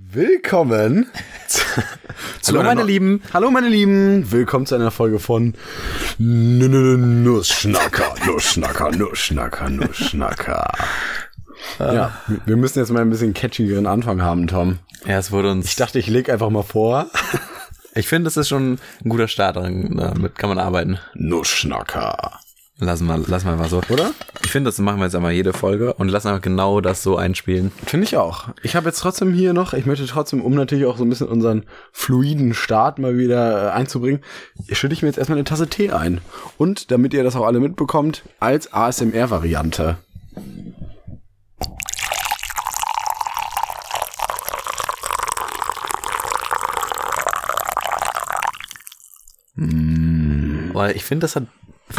Willkommen. zu Hallo einer meine Lieben. Hallo meine Lieben. Willkommen zu einer Folge von Nussschnacker, Nussschnacker, Nussschnacker, Nussschnacker. Ja, wir müssen jetzt mal ein bisschen catchigeren Anfang haben, Tom. Ja, es wurde uns. Ich dachte, ich leg einfach mal vor. ich finde, es ist schon ein guter Start. Damit kann man arbeiten. Nussschnacker. Lassen wir, lassen wir mal so. Oder? Ich finde, das machen wir jetzt einmal jede Folge und lassen einfach genau das so einspielen. Finde ich auch. Ich habe jetzt trotzdem hier noch, ich möchte trotzdem, um natürlich auch so ein bisschen unseren fluiden Start mal wieder äh, einzubringen, schütte ich mir jetzt erstmal eine Tasse Tee ein. Und damit ihr das auch alle mitbekommt, als ASMR-Variante. Weil ich finde, das hat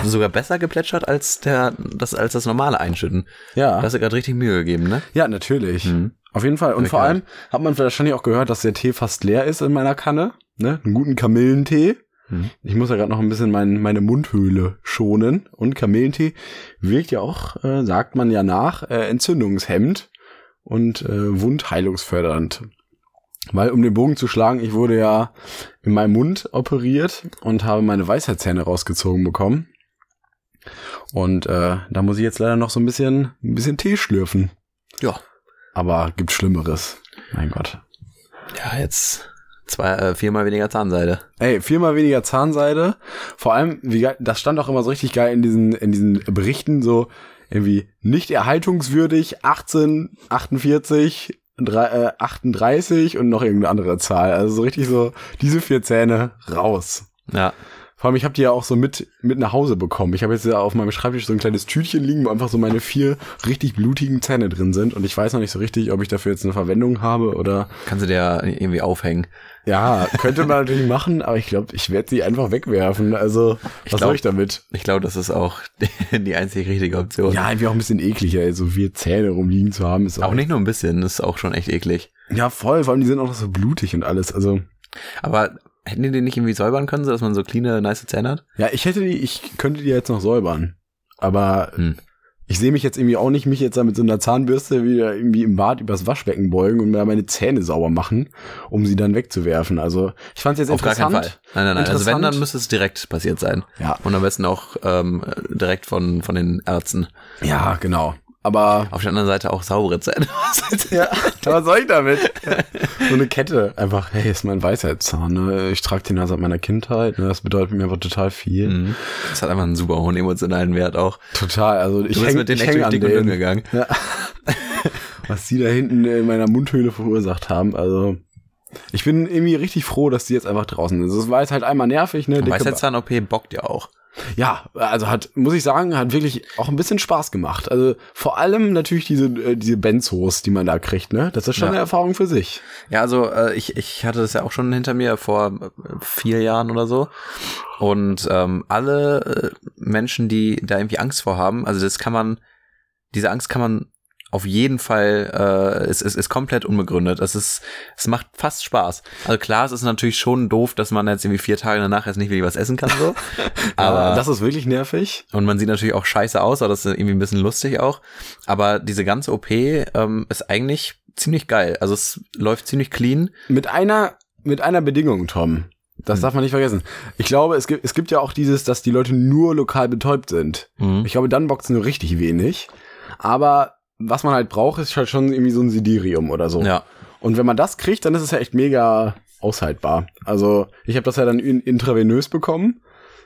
sogar besser geplätschert als der, das, als das normale Einschütten. Ja. Da hast du gerade richtig Mühe gegeben, ne? Ja, natürlich. Auf jeden Fall. Und vor Lecker. allem hat man wahrscheinlich auch gehört, dass der Tee fast leer ist in meiner Kanne. Ne? Einen guten Kamillentee. Mhm. Ich muss ja gerade noch ein bisschen mein, meine Mundhöhle schonen. Und Kamillentee wirkt ja auch, äh, sagt man ja nach, äh, entzündungshemmend und äh, wundheilungsfördernd. Weil, um den Bogen zu schlagen, ich wurde ja in meinem Mund operiert und habe meine Weisheitszähne rausgezogen bekommen. Und äh, da muss ich jetzt leider noch so ein bisschen, ein bisschen Tee schlürfen. Ja. Aber gibt Schlimmeres. Mein Gott. Ja, jetzt zwei, äh, viermal weniger Zahnseide. Ey, viermal weniger Zahnseide. Vor allem, wie geil, das stand auch immer so richtig geil in diesen, in diesen Berichten, so irgendwie nicht erhaltungswürdig, 18, 48, drei, äh, 38 und noch irgendeine andere Zahl. Also so richtig so, diese vier Zähne raus. Ja. Vor allem, ich habe die ja auch so mit, mit nach Hause bekommen. Ich habe jetzt ja auf meinem Schreibtisch so ein kleines Tütchen liegen, wo einfach so meine vier richtig blutigen Zähne drin sind. Und ich weiß noch nicht so richtig, ob ich dafür jetzt eine Verwendung habe oder Kannst du dir irgendwie aufhängen. ja, könnte man natürlich machen, aber ich glaube, ich werde sie einfach wegwerfen. Also, was glaub- soll ich damit? Ich glaube, das ist auch die einzig richtige Option. Ja, irgendwie auch ein bisschen eklig, ey, so vier Zähne rumliegen zu haben. Ist Auch nicht nur ein bisschen, ist auch schon echt eklig. Ja, voll, vor allem die sind auch noch so blutig und alles. Also, Aber hätten die den nicht irgendwie säubern können, so dass man so cleane, nice Zähne hat? ja, ich hätte die, ich könnte die jetzt noch säubern. Aber Hm. ich sehe mich jetzt irgendwie auch nicht, mich jetzt da mit so einer Zahnbürste wieder irgendwie im Bad übers Waschbecken beugen und mir meine Zähne sauber machen, um sie dann wegzuwerfen. Also, ich fand es jetzt Auf gar interessant. keinen Fall. Nein, nein, nein. Also wenn, dann müsste es direkt passiert sein. Ja. Und am besten auch ähm, direkt von, von den Ärzten. Ja, genau. Aber Auf der anderen Seite auch saubere Zähne. Ja, was soll ich damit? so eine Kette. Einfach, hey, ist mein Weisheitszahn. Ne? Ich trage den ja seit meiner Kindheit. Ne? Das bedeutet mir einfach total viel. Mhm. Das hat einfach einen super hohen emotionalen Wert auch. Total. Also ich häng, mit denen ich echt durch dick und dünn denen. gegangen. Ja. Was die da hinten in meiner Mundhöhle verursacht haben. Also ich bin irgendwie richtig froh, dass die jetzt einfach draußen sind. Also, Es war jetzt halt einmal nervig. Ne? Weisheitszahn-OP bockt ja auch. Ja, also hat, muss ich sagen, hat wirklich auch ein bisschen Spaß gemacht. Also vor allem natürlich diese, äh, diese Benzos, die man da kriegt, ne? Das ist schon Ja. eine Erfahrung für sich. Ja, also äh, ich, ich hatte das ja auch schon hinter mir vor äh, vier Jahren oder so. Und ähm, alle äh, Menschen, die da irgendwie Angst vor haben, also das kann man, diese Angst kann man auf jeden Fall, äh, es, es ist komplett unbegründet. Es ist, es macht fast Spaß. Also klar, es ist natürlich schon doof, dass man jetzt irgendwie vier Tage danach jetzt nicht wirklich was essen kann, so. Aber das ist wirklich nervig. und man sieht natürlich auch scheiße aus, aber das ist irgendwie ein bisschen lustig auch. Aber diese ganze OP ähm, ist eigentlich ziemlich geil. Also es läuft ziemlich clean. Mit einer, mit einer Bedingung, Tom. Das Hm. darf man nicht vergessen. Ich glaube, es gibt, es gibt ja auch dieses, dass die Leute nur lokal betäubt sind. Mhm. Ich glaube, dann bockt's nur richtig wenig. Aber was man halt braucht, ist halt schon irgendwie so ein Sidirium oder so. Ja. Und wenn man das kriegt, dann ist es ja echt mega aushaltbar. Also, ich habe das ja dann in, intravenös bekommen.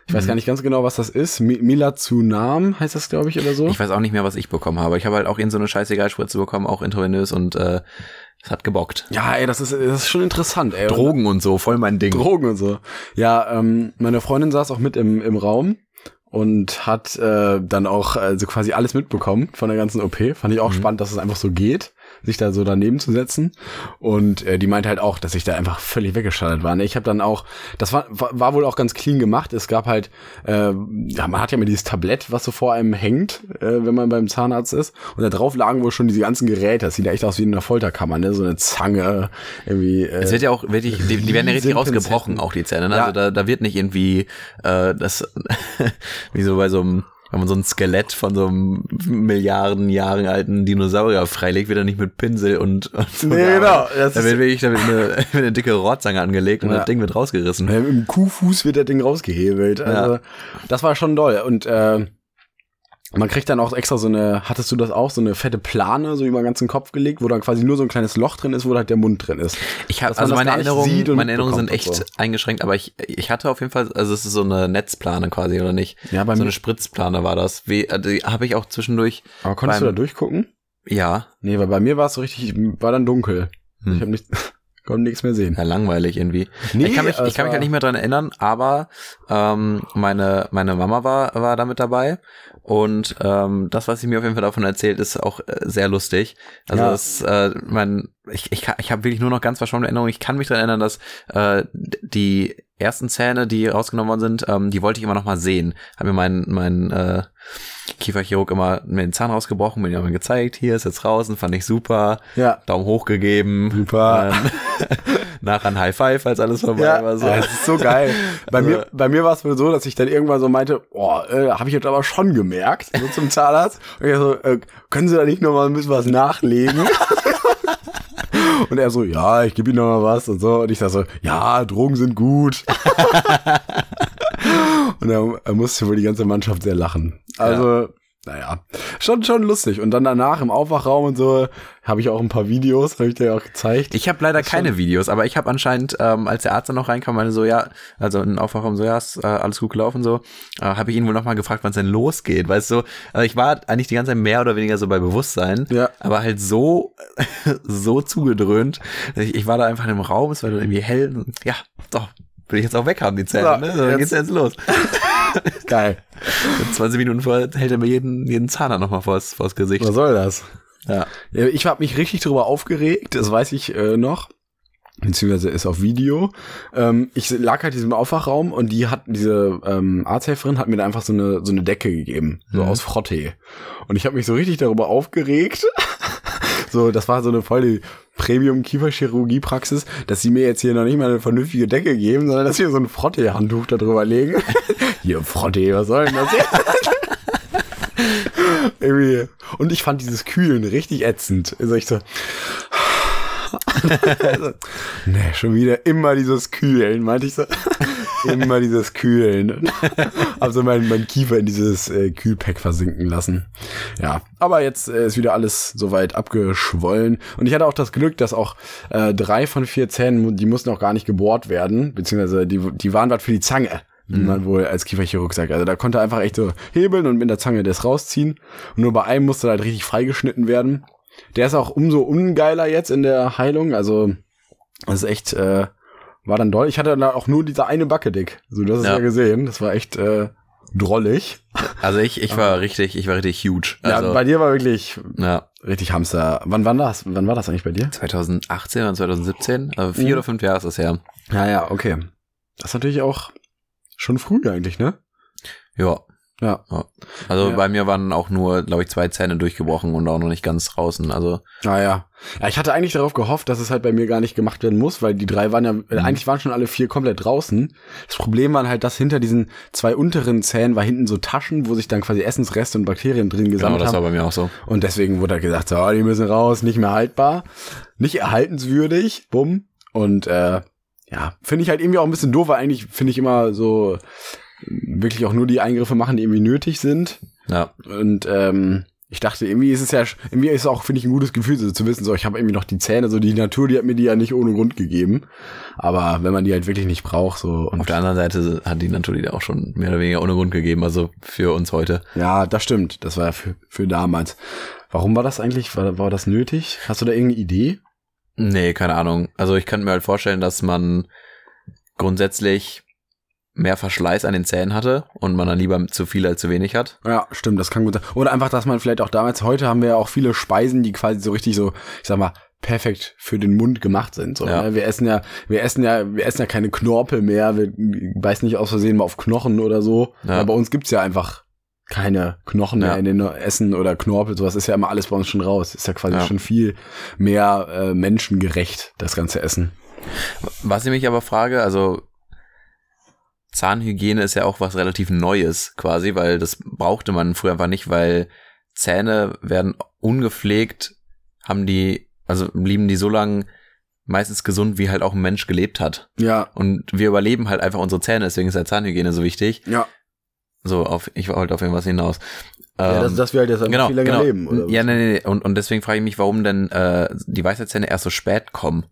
Ich Mhm. weiß gar nicht ganz genau, was das ist. Mi Milazunam heißt das, glaube ich, oder so. Ich weiß auch nicht mehr, was ich bekommen habe. Ich habe halt auch in so eine Scheißegal-Spritze bekommen, auch intravenös und äh, es hat gebockt. ja, ey, das ist, das ist schon interessant, ey. Drogen und so, voll mein Ding. Drogen und so. Ja, ähm, meine Freundin saß auch mit im, im Raum und hat äh, dann auch also quasi alles mitbekommen von der ganzen OP. Fand ich auch spannend, dass es einfach so geht, sich da so daneben zu setzen. Und äh, die meinte halt auch, dass ich da einfach völlig weggeschaltet war. Ne? Ich habe dann auch, das war, war, wohl auch ganz clean gemacht. Es gab halt, äh, ja, man hat ja immer dieses Tablett, was so vor einem hängt, äh, wenn man beim Zahnarzt ist. Und da drauf lagen wohl schon diese ganzen Geräte. Das sieht ja echt aus wie in einer Folterkammer, ne? So eine Zange, irgendwie. Äh, Es wird ja auch wirklich, die, die werden ja richtig rausgebrochen, auch die Zähne. Ne? Ja. Also da, da wird nicht irgendwie äh, das wie so bei so einem wenn man so ein Skelett von so einem Milliarden Jahren alten Dinosaurier freilegt, wird er nicht mit Pinsel und, und so Nee, genau. Das Da wird wirklich da wird eine, eine dicke Rohrzange angelegt und Ja. das Ding wird rausgerissen. Ja, Mit dem Kuhfuß wird das Ding rausgehebelt. Also, das war schon doll. Und äh, man kriegt dann auch extra so eine, hattest du das auch, so eine fette Plane so über den ganzen Kopf gelegt, wo dann quasi nur so ein kleines Loch drin ist, wo halt der Mund drin ist. Ich habe also meine Erinnerungen, meine Erinnerungen sind echt und eingeschränkt, aber ich ich hatte auf jeden Fall, also es ist so eine Netzplane quasi oder nicht? Ja, bei so mir. eine Spritzplane war das. Wie, äh, die habe ich auch zwischendurch. Aber konntest du beim- da durchgucken? Ja, Nee, weil bei mir war es so richtig, war dann dunkel. Hm. Ich habe nicht, konnte nichts mehr sehen. ja langweilig irgendwie. Nee, ich kann mich, ich kann mich war- halt nicht mehr dran erinnern, aber ähm, meine meine Mama war war damit dabei und ähm, das, was sie mir auf jeden Fall davon erzählt, ist auch äh, sehr lustig. Also Ja. das, äh, mein, ich ich, ich habe wirklich nur noch ganz verschwommene Erinnerungen. Ich kann mich daran erinnern, dass äh, die ersten Zähne, die rausgenommen worden sind, ähm, die wollte ich immer noch mal sehen. Hat mir mein mein äh, Kieferchirurg immer mir den Zahn rausgebrochen, mir den immer gezeigt. Hier ist jetzt raus und fand ich super. Ja. Daumen hoch gegeben. Super. Ähm, nachher ein High Five, als alles vorbei Ja, war. So. ja, das ist so geil. Bei Also- mir, bei mir war es wohl so, dass ich dann irgendwann so meinte, oh, äh, habe ich jetzt aber schon gemerkt, so zum Zahnarzt. Und ich so, äh, können Sie da nicht noch mal ein bisschen was nachlegen? Und er so, ja, ich gebe Ihnen noch mal was und so. Und ich sag so, ja, Drogen sind gut. und er, er musste wohl die ganze Mannschaft sehr lachen. Also, naja, schon, schon lustig. Und dann danach im Aufwachraum und so habe ich auch ein paar Videos, habe ich dir auch gezeigt. Ich habe leider Das ist schon- keine Videos, aber ich habe anscheinend, ähm, als der Arzt dann noch reinkam, meine so, ja, also in Aufwachraum so, ja, ist äh, alles gut gelaufen so, äh, habe ich ihn wohl nochmal gefragt, wann es denn losgeht, weißt du, also ich war eigentlich die ganze Zeit mehr oder weniger so bei Bewusstsein, Ja. aber halt so, so zugedröhnt, ich, ich war da einfach in einem Raum, es war dann irgendwie hell, und ja, doch, will ich jetzt auch weghaben, die Zähne, Ja, ne? so, dann jetzt- geht's jetzt los. Geil. 20 Minuten vorher hält er mir jeden, jeden Zahn dann nochmal vors, vors Gesicht. Was soll das? Ja. Ich habe mich richtig darüber aufgeregt, das weiß ich äh, noch. Beziehungsweise ist auf Video. Ähm, ich lag halt in diesem Aufwachraum und die hat, diese ähm, Arzthelferin hat mir da einfach so eine, so eine Decke gegeben, so Mhm. aus Frottee. Und ich habe mich so richtig darüber aufgeregt. So, das war so eine voll Premium-Kieferchirurgie-Praxis, dass sie mir jetzt hier noch nicht mal eine vernünftige Decke geben, sondern dass sie so ein Frottee-Handtuch da legen. hier, Frottee, was soll denn das? Irgendwie. Und ich fand dieses Kühlen richtig ätzend. Also ich so. nee, schon wieder immer dieses Kühlen, meinte ich so. Immer dieses Kühlen. Also mein, mein Kiefer in dieses äh, Kühlpack versinken lassen. Ja, aber jetzt äh, ist wieder alles soweit abgeschwollen. Und ich hatte auch das Glück, dass auch äh, drei von vier Zähnen, die mussten auch gar nicht gebohrt werden, beziehungsweise die, die waren was für die Zange wie man wohl als Kieferchirurg sagt. Also da konnte er einfach echt so hebeln und mit der Zange das rausziehen. Und nur bei einem musste halt richtig freigeschnitten werden. Der ist auch umso ungeiler jetzt in der Heilung. Also das ist echt, äh, war dann doll. Ich hatte dann auch nur diese eine Backe dick. So, du hast es Ja. ja gesehen. Das war echt äh, drollig. Also ich, ich war richtig, ich war richtig huge. Also, ja, bei dir war wirklich ja. richtig Hamster. Wann war das? Wann war das eigentlich bei dir? 2018 oder 2017, also vier Mhm. oder fünf Jahre ist das her. Ja, ja, okay. Das ist natürlich auch schon früh eigentlich, ne? Ja. Ja. Also Ja. bei mir waren auch nur, glaube ich, zwei Zähne durchgebrochen und auch noch nicht ganz draußen. Also Ah ja. Ja, ich hatte eigentlich darauf gehofft, dass es halt bei mir gar nicht gemacht werden muss, weil die drei waren ja, äh, eigentlich waren schon alle vier komplett draußen. Das Problem war halt, dass hinter diesen zwei unteren Zähnen war hinten so Taschen, wo sich dann quasi Essensreste und Bakterien drin genau, gesammelt das war haben. bei mir auch so. Und deswegen wurde halt gesagt, so, die müssen raus, nicht mehr haltbar, nicht erhaltenswürdig, bumm. Und äh, ja, finde ich halt irgendwie auch ein bisschen doof, weil eigentlich finde ich immer so wirklich auch nur die Eingriffe machen, die irgendwie nötig sind. Ja. Und ähm, ich dachte, irgendwie ist es ja, irgendwie ist es auch, finde ich, ein gutes Gefühl, so zu wissen, so ich habe irgendwie noch die Zähne, so die Natur, die hat mir die ja nicht ohne Grund gegeben. Aber wenn man die halt wirklich nicht braucht, so und Auf der anderen Seite hat die natürlich auch schon mehr oder weniger ohne Grund gegeben, also für uns heute. ja, das stimmt. Das war ja für, für damals. Warum war das eigentlich? War, war das nötig? Hast du da irgendeine Idee? Nee, keine Ahnung. Also ich kann mir halt vorstellen, dass man grundsätzlich mehr Verschleiß an den Zähnen hatte und man dann lieber zu viel als zu wenig hat. Ja, stimmt, das kann gut sein. Oder einfach, dass man vielleicht auch damals, heute haben wir ja auch viele Speisen, die quasi so richtig so, ich sag mal, perfekt für den Mund gemacht sind. So, Ja. ne? Wir essen ja, wir essen ja, wir essen ja keine Knorpel mehr, wir beißen nicht aus Versehen mal auf Knochen oder so. Ja. Aber bei uns gibt's ja einfach keine Knochen Ja. mehr in den Essen oder Knorpel, sowas ist ja immer alles bei uns schon raus. Ist ja quasi schon viel mehr äh, menschengerecht, das ganze Essen. Was ich mich aber frage, also Zahnhygiene ist ja auch was relativ Neues quasi, weil das brauchte man früher einfach nicht, weil Zähne werden ungepflegt, haben die, also blieben die so lang meistens gesund, wie halt auch ein Mensch gelebt hat. Ja. Und wir überleben halt einfach unsere Zähne, deswegen ist ja Zahnhygiene so wichtig. Ja. So, auf, ich wollte auf irgendwas hinaus. ja dass, Ähm, dass wir halt jetzt einfach genau, viel länger genau. leben. Oder ja, was? nee, nee. Und, und deswegen frage ich mich, warum denn äh, die Weisheitszähne erst so spät kommen.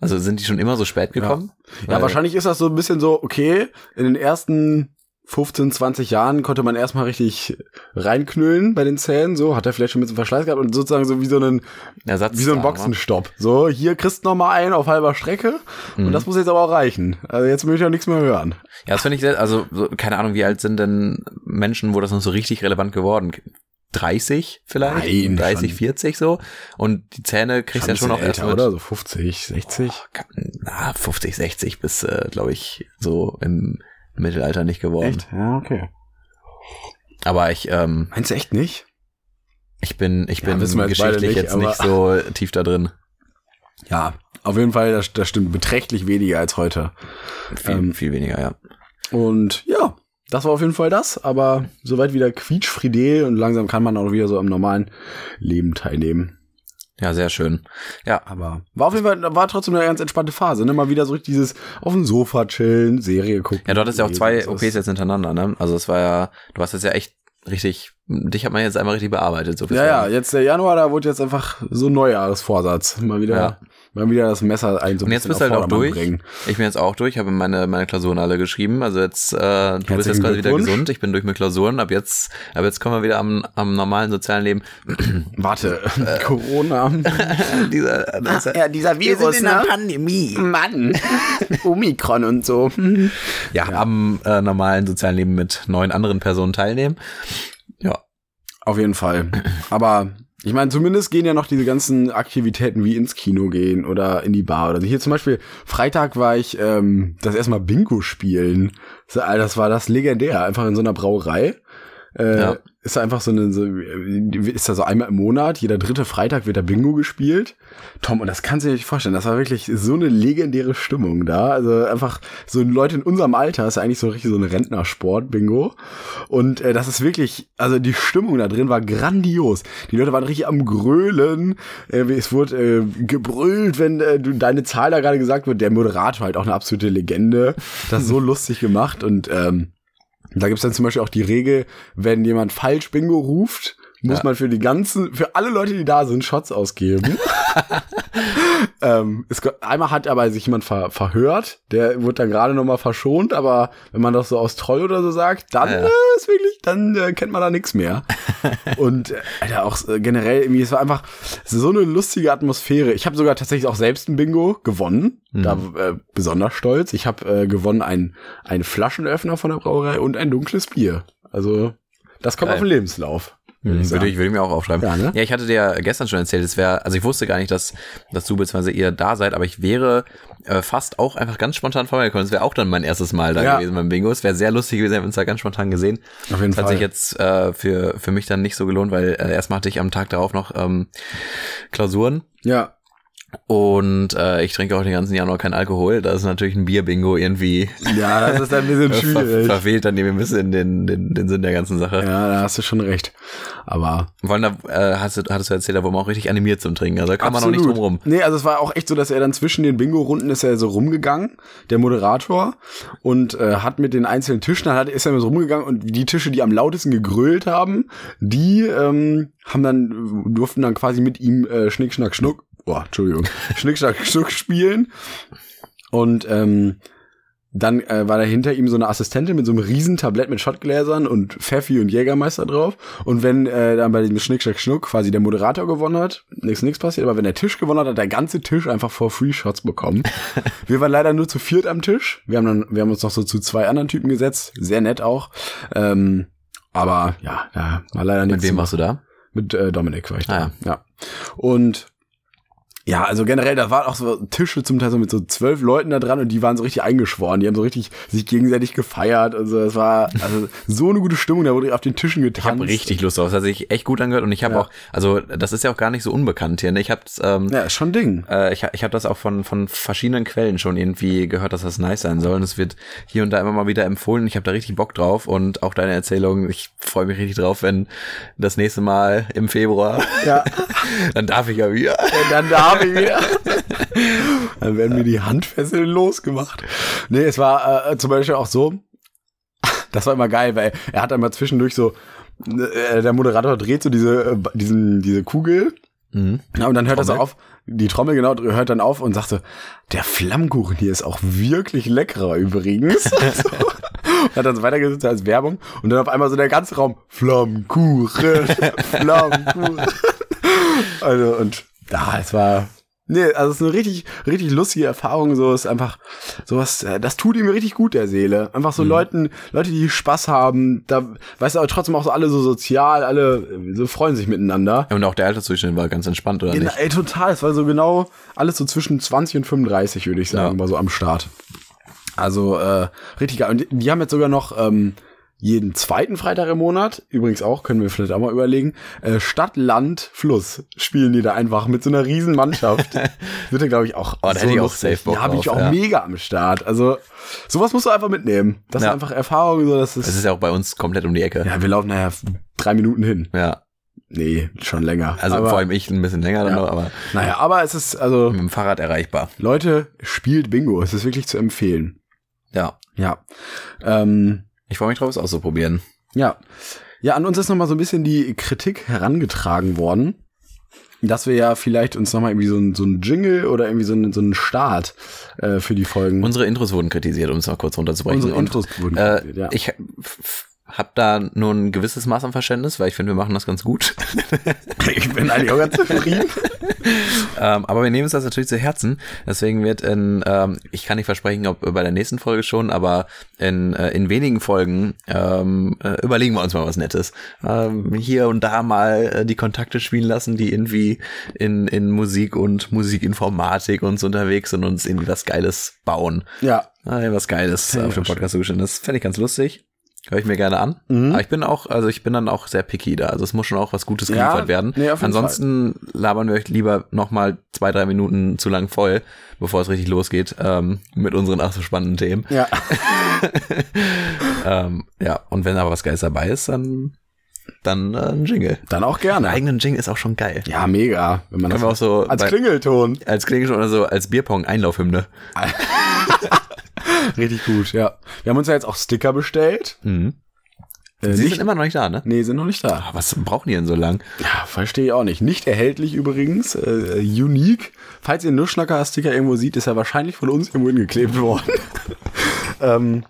Also sind die schon immer so spät gekommen? Ja, Weil- wahrscheinlich ist das so ein bisschen so, okay, in den ersten 15, 20 Jahren konnte man erstmal richtig reinknüllen bei den Zähnen, so, hat er vielleicht schon ein bisschen Verschleiß gehabt und sozusagen so wie so einen, Ersatz wie so ein da, Boxenstopp. So, hier kriegst du noch mal einen auf halber Strecke Mhm. und das muss jetzt aber auch reichen. Also jetzt möchte ich auch nichts mehr hören. Ja, das finde ich sehr, also so, keine Ahnung, wie alt sind denn Menschen, wo das noch so richtig relevant geworden? 30 vielleicht? Nein, 30, schon. 40 so? Und die Zähne kriegst du ja schon noch erst älter, mit, oder? So 50, 60. na, 50, 60 bis, äh, glaube ich, so im Mittelalter nicht geworden. Ja, okay. Aber ich, ähm, Meinst du echt nicht? ich bin, ich Ja, bin geschichtlich nicht, jetzt nicht so tief da drin. Ja, auf jeden Fall, das, das stimmt beträchtlich weniger als heute. Viel, Ähm, viel weniger, ja. Und ja, das war auf jeden Fall das, aber soweit wieder quietschfriedel und langsam kann man auch wieder so am normalen Leben teilnehmen. Ja, sehr schön. Ja, Aber war auf jeden Fall, war trotzdem eine ganz entspannte Phase, ne? Mal wieder so richtig dieses auf dem Sofa chillen, Serie gucken. ja, du hattest ja auch zwei. OPs jetzt hintereinander, ne? Also es war ja, du hast jetzt ja echt richtig, dich hat man jetzt einmal richtig bearbeitet, so viel Ja, ja, jetzt der Januar, da wurde jetzt einfach so ein Neujahresvorsatz. Mal wieder, Ja. Mal wieder das Messer ein so Und jetzt bist du halt auch durch. bringen. Ich bin jetzt auch durch, habe meine, meine Klausuren alle geschrieben. Also jetzt, äh, du bist jetzt quasi wieder gesund. Ich bin durch mit Klausuren. Ab jetzt, ab jetzt kommen wir wieder am, am normalen sozialen Leben. Warte, Corona. Dieser, das, ja, dieser Virus, ne? Pandemie. Mann. Omikron und so. Ja, am äh, normalen sozialen Leben mit neun anderen Personen teilnehmen. Ja, Auf jeden Fall. Aber ich meine, zumindest gehen ja noch diese ganzen Aktivitäten wie ins Kino gehen oder in die Bar oder so. Hier zum Beispiel, Freitag war ich ähm, das erstmal Bingo spielen. Das, das war das legendär, einfach in so einer Brauerei. Äh, Ja. Ist da einfach so eine, so, ist da so einmal im Monat, jeder dritte Freitag wird da Bingo gespielt. Tom, und das kannst du dir nicht vorstellen, das war wirklich so eine legendäre Stimmung da. Also einfach so Leute in unserem Alter ist eigentlich so richtig so ein Rentnersport, Bingo. Und äh, das ist wirklich, also die Stimmung da drin war grandios. Die Leute waren richtig am Grölen. Äh, es wurde äh, gebrüllt, wenn äh, du deine Zahl da gerade gesagt wird. Der Moderator halt auch eine absolute Legende. Das so lustig gemacht und ähm, da gibt's dann zum Beispiel auch die Regel, wenn jemand falsch Bingo ruft, muss Ja. man für die ganzen, für alle Leute, die da sind, Shots ausgeben. ähm, es, einmal hat aber sich jemand ver, verhört, der wird dann gerade noch mal verschont, aber wenn man das so aus Troll oder so sagt, dann Ja, äh, ist wirklich, dann äh, kennt man da nichts mehr. Und äh, Alter, auch äh, generell irgendwie, es war einfach so eine lustige Atmosphäre. Ich habe sogar tatsächlich auch selbst ein Bingo gewonnen, Mhm. da äh, besonders stolz. Ich habe äh, gewonnen ein ein Flaschenöffner von der Brauerei und ein dunkles Bier. Also das kommt Geil. auf den Lebenslauf. Würd ich würde ich, würde ich mir auch aufschreiben. Ja, ne? ja, ich hatte dir ja gestern schon erzählt, es wäre, also ich wusste gar nicht, dass, dass du beziehungsweise ihr da seid, aber ich wäre äh, fast auch einfach ganz spontan vorbeigekommen. Es wäre auch dann mein erstes Mal da Ja. gewesen beim Bingo. Es wäre sehr lustig gewesen, wenn wir uns da ganz spontan gesehen. Auf jeden Das hat Fall. sich jetzt äh, für, für mich dann nicht so gelohnt, weil äh, erstmal hatte ich am Tag darauf noch ähm, Klausuren ja, und äh, ich trinke auch den ganzen Januar kein Alkohol. Da ist natürlich ein Bier-Bingo irgendwie ja, das ist ein bisschen äh, ver schwierig. verfehlt dann eben ein bisschen den, den, den Sinn der ganzen Sache. Ja, da hast du schon recht. Aber Wollen da, äh, hast du, hattest du erzählt, da war man auch richtig animiert zum Trinken. Also da kann man noch nicht drum rum. Nee, also es war auch echt so, dass er dann zwischen den Bingo-Runden ist er so rumgegangen, der Moderator, und äh, hat mit den einzelnen Tischen, dann hat, ist er so rumgegangen und die Tische, die am lautesten gegrölt haben, die ähm, haben dann, durften dann quasi mit ihm äh, Schnick, Schnack, Schnuck, boah, Entschuldigung, Schnick, Schnack, Schnuck spielen. Und ähm, dann äh, war da hinter ihm so eine Assistentin mit so einem riesen Tablett mit Schottgläsern und Pfeffi und Jägermeister drauf. Und wenn äh, dann bei dem Schnick, Schnack, Schnuck quasi der Moderator gewonnen hat, nichts nichts passiert, aber wenn der Tisch gewonnen hat, hat der ganze Tisch einfach for free Shots bekommen. wir waren leider nur zu viert am Tisch. Wir haben dann, wir haben uns noch so zu zwei anderen Typen gesetzt, sehr nett auch. Ähm, aber ja, da war leider nichts. Mit wem warst du da? mit äh, Dominik war ich da. Ah, ja. Und Ja, also generell, da waren auch so Tische zum Teil so mit so zwölf Leuten da dran und die waren so richtig eingeschworen. Die haben so richtig sich gegenseitig gefeiert und so. Es war also so eine gute Stimmung, da wurde auf den Tischen getanzt. Ich habe richtig Lust drauf. Das hat sich echt gut angehört und ich habe Ja. auch, also das ist ja auch gar nicht so unbekannt hier. Ne? Ich habe ähm, Ja, ist schon ein Ding. äh, ich, ich habe das auch von von verschiedenen Quellen schon irgendwie gehört, dass das nice sein soll. Und es wird hier und da immer mal wieder empfohlen. Ich habe da richtig Bock drauf und auch deine Erzählung. Ich freue mich richtig drauf, wenn das nächste Mal im Februar, Ja. dann darf ich ja wieder. Und dann da ich wieder. Dann werden mir die Handfesseln losgemacht. Nee, es war äh, zum Beispiel auch so, das war immer geil, weil er hat einmal zwischendurch so, äh, der Moderator dreht so diese, äh, diesen, diese Kugel Mhm. Ja, und dann hört er so Trommel? auf, die Trommel genau hört dann auf und sagt so, der Flammkuchen hier ist auch wirklich leckerer übrigens. so. Hat dann so weitergesetzt als Werbung und dann auf einmal so der ganze Raum, Flammkuchen, Flammkuchen. also und da, es war, nee, also es ist eine richtig, richtig lustige Erfahrung, so ist einfach, sowas, äh, das tut ihm richtig gut der Seele. Einfach so Leuten, Leute, die Spaß haben, da, weißt du, aber trotzdem auch so alle so sozial, alle äh, so freuen sich miteinander. Und auch der Altersdurchschnitt war ganz entspannt, oder Ja, nicht? ey, total. Es war so genau alles so zwischen 20 und 35, würde ich sagen, Ja. war so am Start. Also äh, richtig geil. Und die, die haben jetzt sogar noch ähm, jeden zweiten Freitag im Monat, übrigens auch, können wir vielleicht auch mal überlegen, äh, Stadt, Land, Fluss spielen die da einfach mit so einer riesen Mannschaft. Wird ja, glaube ich, auch Oh, da hätte ich auch safe Bock Ja, bin ich auch ja. mega am Start. Also sowas musst du einfach mitnehmen. Das Ja. ist einfach Erfahrung, so dass Es es... ist ja auch bei uns komplett um die Ecke. Ja, wir laufen nachher drei Minuten hin. Ja. Nee, schon länger. Also aber, vor allem ich ein bisschen länger dann Ja. noch, aber Naja, aber es ist, also... mit dem Fahrrad erreichbar. Leute, spielt Bingo. Es ist wirklich zu empfehlen. Ja. Ja. Ähm, Ich freue mich drauf, es auszuprobieren. ja. Ja, an uns ist noch mal so ein bisschen die Kritik herangetragen worden, dass wir ja vielleicht uns noch mal irgendwie so ein, so ein Jingle oder irgendwie so ein, so ein Start äh, für die Folgen. Unsere Intros wurden kritisiert, um es mal kurz runterzubrechen. Unsere Intros wurden äh, kritisiert, ja. Ich habe da nur ein gewisses Maß an Verständnis, weil ich finde, wir machen das ganz gut. ich bin eigentlich auch ganz zufrieden. ähm, aber wir nehmen uns das natürlich zu Herzen. Deswegen wird in, ähm, ich kann nicht versprechen, ob bei der nächsten Folge schon, aber in, äh, in wenigen Folgen ähm, äh, überlegen wir uns mal was Nettes. Ähm, hier und da mal äh, die Kontakte spielen lassen, die irgendwie in, in Musik und Musikinformatik uns unterwegs sind und uns irgendwie was Geiles bauen. Ja. Ah, was Geiles auf dem schön. Podcast zugeschnitten. Das fände ich ganz lustig. Höre ich mir gerne an. Mhm. Aber ich bin auch, also ich bin dann auch sehr picky da. Also es muss schon auch was Gutes Ja, geliefert werden. nee, Ansonsten labern wir euch lieber nochmal zwei, drei Minuten zu lang voll, bevor es richtig losgeht, ähm, mit unseren ach so spannenden Themen. Ja. ähm, ja, und wenn aber was Geiles dabei ist, dann, dann äh, ein Jingle. Dann auch gerne. eigenen Jingle ist auch schon geil. Ja, mega. Wenn man Können wir auch das so als bei- Klingelton. als Klingel oder so als Bierpong-Einlaufhymne. Richtig gut, ja. Wir haben uns ja jetzt auch Sticker bestellt. Mhm. Äh, Sie nicht, sind immer noch nicht da, ne? nee, sind noch nicht da. Ah, Was brauchen die denn so lang? Ja, verstehe ich auch nicht. Nicht erhältlich übrigens. Äh, unique. Falls ihr einen Nuschnacker-Sticker irgendwo sieht, ist er wahrscheinlich von uns irgendwo hingeklebt worden. ähm,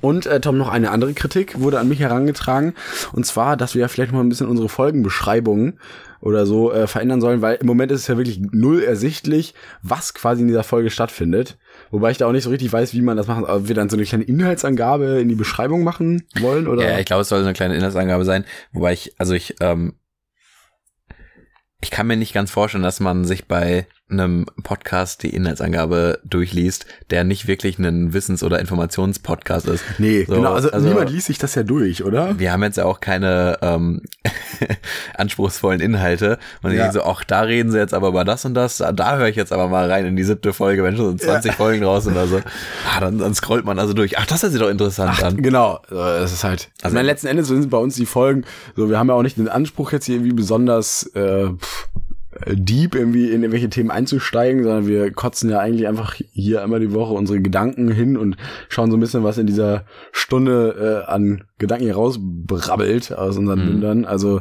und äh, Tom, noch eine andere Kritik wurde an mich herangetragen. Und zwar, dass wir ja vielleicht mal ein bisschen unsere Folgenbeschreibungen oder so äh, verändern sollen, weil im Moment ist es ja wirklich null ersichtlich, was quasi in dieser Folge stattfindet. Wobei ich da auch nicht so richtig weiß, wie man das machen. Ob wir dann so eine kleine Inhaltsangabe in die Beschreibung machen wollen oder? Ja, ich glaube, es soll so eine kleine Inhaltsangabe sein, wobei ich, also ich, ähm, ich kann mir nicht ganz vorstellen, dass man sich bei einem Podcast die Inhaltsangabe durchliest, der nicht wirklich ein Wissens- oder Informationspodcast ist. nee, So, genau. Also, also- niemand liest sich das ja durch, oder? Wir haben jetzt ja auch keine ähm, anspruchsvollen Inhalte. Und ich Ja. denke so, ach, da reden sie jetzt aber über das und das. Da, da höre ich jetzt aber mal rein in die siebte Folge, wenn schon so 20 Folgen raus sind oder so. Ah, dann, dann scrollt man also durch. Ach, das hört sich doch interessant an. Genau, es ist halt. Also, ich meine, letzten Endes sind bei uns die Folgen, so wir haben ja auch nicht den Anspruch jetzt hier irgendwie besonders äh, pff, deep irgendwie in irgendwelche Themen einzusteigen, sondern wir kotzen ja eigentlich einfach hier einmal die Woche unsere Gedanken hin und schauen so ein bisschen, was in dieser Stunde äh, an Gedanken hier rausbrabbelt aus unseren Mhm. Mündern. Also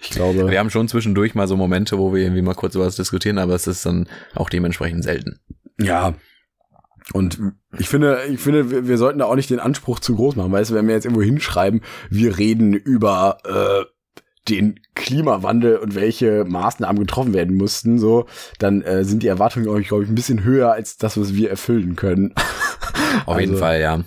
ich glaube, Wir haben schon zwischendurch mal so Momente, wo wir irgendwie mal kurz über was diskutieren, aber es ist dann auch dementsprechend selten. ja. Und ich finde, ich finde, wir, wir sollten da auch nicht den Anspruch zu groß machen. Weißt du, wenn wir jetzt irgendwo hinschreiben, wir reden über äh, den Klimawandel und welche Maßnahmen getroffen werden mussten, so, dann äh, sind die Erwartungen, glaube ich, glaub ich, ein bisschen höher als das, was wir erfüllen können. Auf jeden Also- Fall, ja.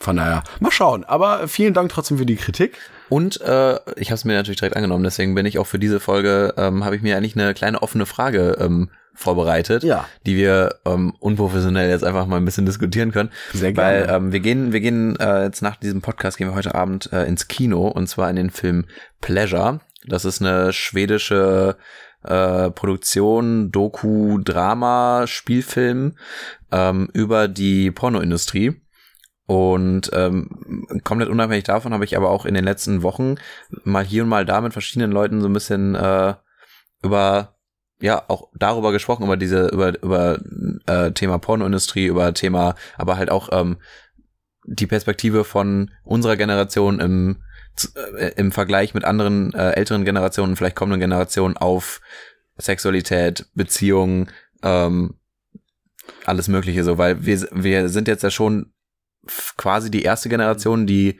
Von daher, mal schauen. Aber vielen Dank trotzdem für die Kritik. Und äh, ich habe es mir natürlich direkt angenommen, deswegen bin ich auch für diese Folge, ähm, habe ich mir eigentlich eine kleine offene Frage ähm, vorbereitet, Ja. die wir ähm, unprofessionell jetzt einfach mal ein bisschen diskutieren können. Sehr Weil gerne. ähm, wir gehen, wir gehen äh, jetzt nach diesem Podcast gehen wir heute Abend äh, ins Kino und zwar in den Film Pleasure. Das ist eine schwedische äh, Produktion, Doku, Drama, Spielfilm ähm, über die Pornoindustrie. Und ähm, komplett unabhängig davon habe ich aber auch in den letzten Wochen mal hier und mal da mit verschiedenen Leuten so ein bisschen äh, über ja auch darüber gesprochen über diese über über äh, Thema Pornoindustrie über Thema aber halt auch ähm, die Perspektive von unserer Generation im äh, im Vergleich mit anderen äh, älteren Generationen vielleicht kommenden Generationen auf Sexualität Beziehungen ähm, alles Mögliche so weil wir wir sind jetzt ja schon quasi die erste Generation die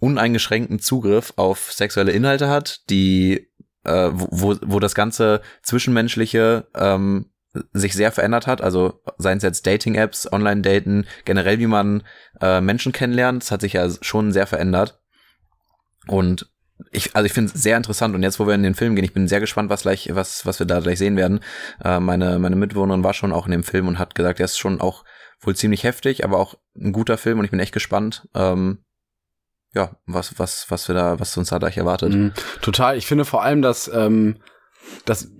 uneingeschränkten Zugriff auf sexuelle Inhalte hat, die äh, wo, wo, das ganze Zwischenmenschliche ähm, sich sehr verändert hat. Also seien es jetzt Dating-Apps, Online-Daten, generell wie man äh, Menschen kennenlernt, das hat sich ja schon sehr verändert. Und ich, also ich finde es sehr interessant. Und jetzt, wo wir in den Film gehen, ich bin sehr gespannt, was gleich, was, was wir da gleich sehen werden. Äh, meine, meine Mitbewohnerin war schon auch in dem Film und hat gesagt, der ist schon auch wohl ziemlich heftig, aber auch ein guter Film und ich bin echt gespannt. Ähm, ja, was, was, was wir da, was uns da gleich erwartet. Mhm. Total. Ich finde vor allem, dass ähm, das,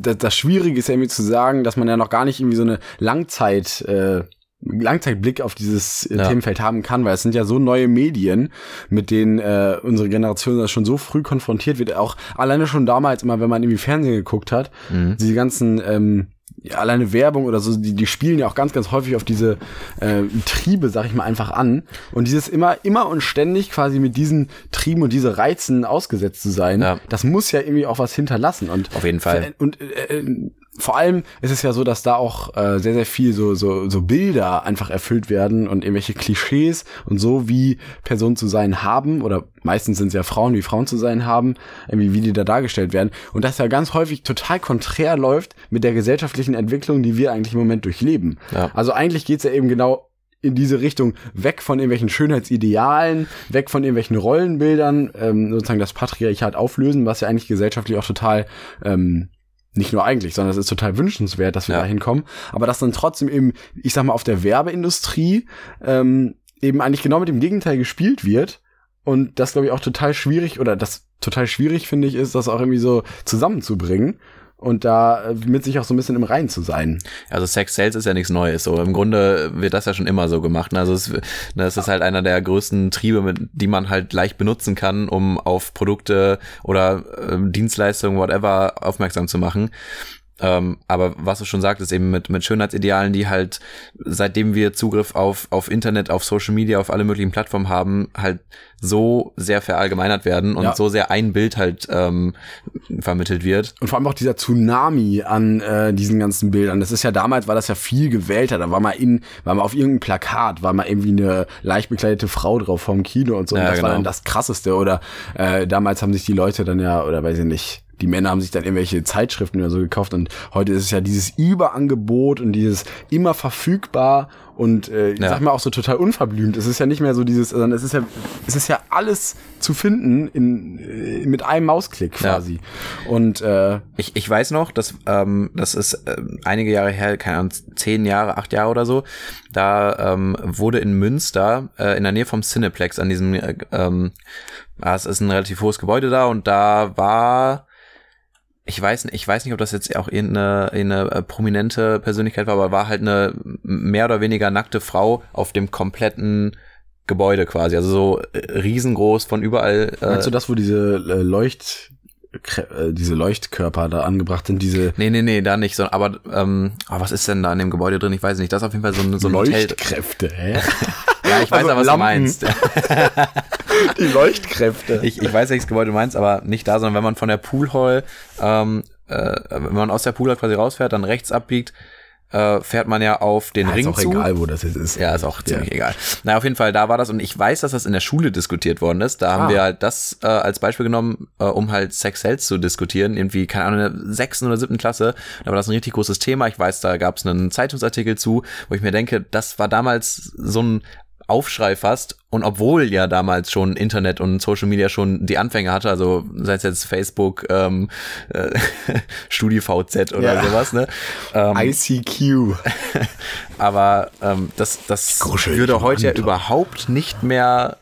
das, das Schwierige ist ja irgendwie zu sagen, dass man ja noch gar nicht irgendwie so eine Langzeit, äh, Langzeitblick auf dieses äh, Ja. Themenfeld haben kann, weil es sind ja so neue Medien, mit denen äh, unsere Generation schon so früh konfrontiert wird. Auch alleine schon damals immer, wenn man irgendwie Fernsehen geguckt hat, Mhm. diese ganzen ähm, ja, alleine Werbung oder so, die, die spielen ja auch ganz, ganz häufig auf diese äh, Triebe, sag ich mal, einfach an. Und dieses immer, immer und ständig quasi mit diesen Trieben und diese Reizen ausgesetzt zu sein, Ja. das muss ja irgendwie auch was hinterlassen. Und Auf jeden Fall. Und äh, äh, vor allem ist es ja so, dass da auch äh, sehr, sehr viel so, so, so Bilder einfach erfüllt werden und irgendwelche Klischees und so, wie Personen zu sein haben, oder meistens sind es ja Frauen, wie Frauen zu sein haben, irgendwie wie die da dargestellt werden. Und das ja ganz häufig total konträr läuft mit der gesellschaftlichen Entwicklung, die wir eigentlich im Moment durchleben. Ja. Also eigentlich geht's ja eben genau in diese Richtung weg von irgendwelchen Schönheitsidealen, weg von irgendwelchen Rollenbildern, ähm, sozusagen das Patriarchat auflösen, was ja eigentlich gesellschaftlich auch total ähm, nicht nur eigentlich, sondern es ist total wünschenswert, dass wir Ja. da hinkommen. Aber dass dann trotzdem eben, ich sag mal, auf der Werbeindustrie ähm, eben eigentlich genau mit dem Gegenteil gespielt wird. Und das, glaube ich, auch total schwierig, oder das total schwierig, finde ich, ist, das auch irgendwie so zusammenzubringen und da äh, mit sich auch so ein bisschen im Reinen zu sein. Also Sex Sales ist ja nichts Neues. So im Grunde wird das ja schon immer so gemacht. Ne? Also es, ne, es ist halt einer der größten Triebe, mit, die man halt leicht benutzen kann, um auf Produkte oder äh, Dienstleistungen, whatever, aufmerksam zu machen. Ähm, aber was du schon sagtest, eben mit, mit Schönheitsidealen, die halt, seitdem wir Zugriff auf, auf Internet, auf Social Media, auf alle möglichen Plattformen haben, halt so sehr verallgemeinert werden und Ja. so sehr ein Bild halt ähm, vermittelt wird. Und vor allem auch dieser Tsunami an äh, diesen ganzen Bildern. Das ist ja damals, war das ja viel gewählter. Da war mal in, war mal auf irgendeinem Plakat, war mal irgendwie eine leicht bekleidete Frau drauf vom Kino und so. Ja, und das war genau. dann das krasseste. Oder äh, damals haben sich die Leute dann ja, oder weiß ich nicht, die Männer haben sich dann irgendwelche Zeitschriften oder so gekauft und heute ist es ja dieses Überangebot und dieses immer verfügbar und äh, ich Ja. sag mal auch so total unverblümt. Es ist ja nicht mehr so dieses, sondern es ist ja, es ist ja alles zu finden in, äh, mit einem Mausklick quasi. Und äh, Ich, ich weiß noch, dass ähm, das ist ähm, einige Jahre her, keine Ahnung, zehn Jahre, acht Jahre oder so. Da ähm, wurde in Münster in der Nähe vom Cineplex an diesem, äh, ähm, ah, es ist ein relativ hohes Gebäude da und da war ich weiß, nicht- ich weiß nicht, ob das jetzt auch irgendeine, irgendeine äh, prominente Persönlichkeit war, aber war halt eine mehr oder weniger nackte Frau auf dem kompletten Gebäude quasi. Also so äh, riesengroß von überall. Äh, Meinst du das, wo diese äh, Leucht, diese Leuchtkörper da angebracht sind, diese Nee, nee, nee, da nicht. So, aber ähm, oh, was ist denn da in dem Gebäude drin? Ich weiß nicht. Das ist auf jeden Fall so ein, so ein Hotel. Leuchtkräfte, hä? Ja, ich weiß Also aber, was Lampen. du meinst. Die Leuchtkräfte. Ich, ich weiß, welches Gebäude du meinst, aber nicht da, sondern wenn man von der Poolhall, ähm, äh, wenn man aus der Poolhall quasi rausfährt, dann rechts abbiegt, äh, fährt man ja auf den ja, Ring ist auch zu. egal, wo das jetzt ist. Ja, ist auch ziemlich egal. Na, auf jeden Fall, da war das und ich weiß, dass das in der Schule diskutiert worden ist. Da haben Ah. wir halt das äh, als Beispiel genommen, äh, um halt Sex Sales zu diskutieren. Irgendwie, keine Ahnung, in der sechsten oder siebten Klasse. Da war das ein richtig großes Thema. Ich weiß, da gab es einen Zeitungsartikel zu, wo ich mir denke, das war damals so ein Aufschrei fast. Und obwohl ja damals schon Internet und Social Media schon die Anfänge hatte, also sei es jetzt Facebook, ähm, äh, StudiVZ oder Ja. sowas, ne? Ähm, ICQ. aber ähm, das, das Kuschel würde heute ja überhaupt nicht mehr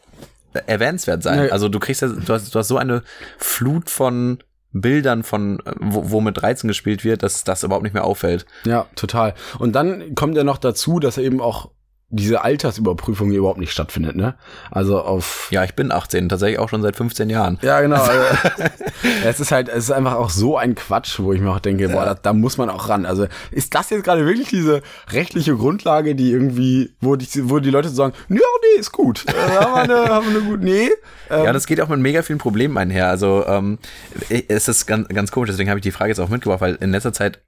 erwähnenswert sein. Nee. Also du kriegst ja, du hast, du hast so eine Flut von Bildern von, äh, wo, wo mit Reizen gespielt wird, dass das überhaupt nicht mehr auffällt. Ja, total. Und dann kommt ja noch dazu, dass eben auch diese Altersüberprüfung hier überhaupt nicht stattfindet, ne? Also auf Ja, ich bin 18, tatsächlich auch schon seit 15 Jahren. Ja, genau. Also, es ist halt, es ist einfach auch so ein Quatsch, wo ich mir auch denke, boah, da, da muss man auch ran. Also ist das jetzt gerade wirklich diese rechtliche Grundlage, die irgendwie, wo die, wo die Leute sagen, ja, nee, ist gut. Äh, haben wir eine, haben wir eine gut, nee. Ähm, Ja, das geht auch mit mega vielen Problemen einher. Also ähm, es ist ganz, ganz komisch, deswegen habe ich die Frage jetzt auch mitgebracht, weil in letzter Zeit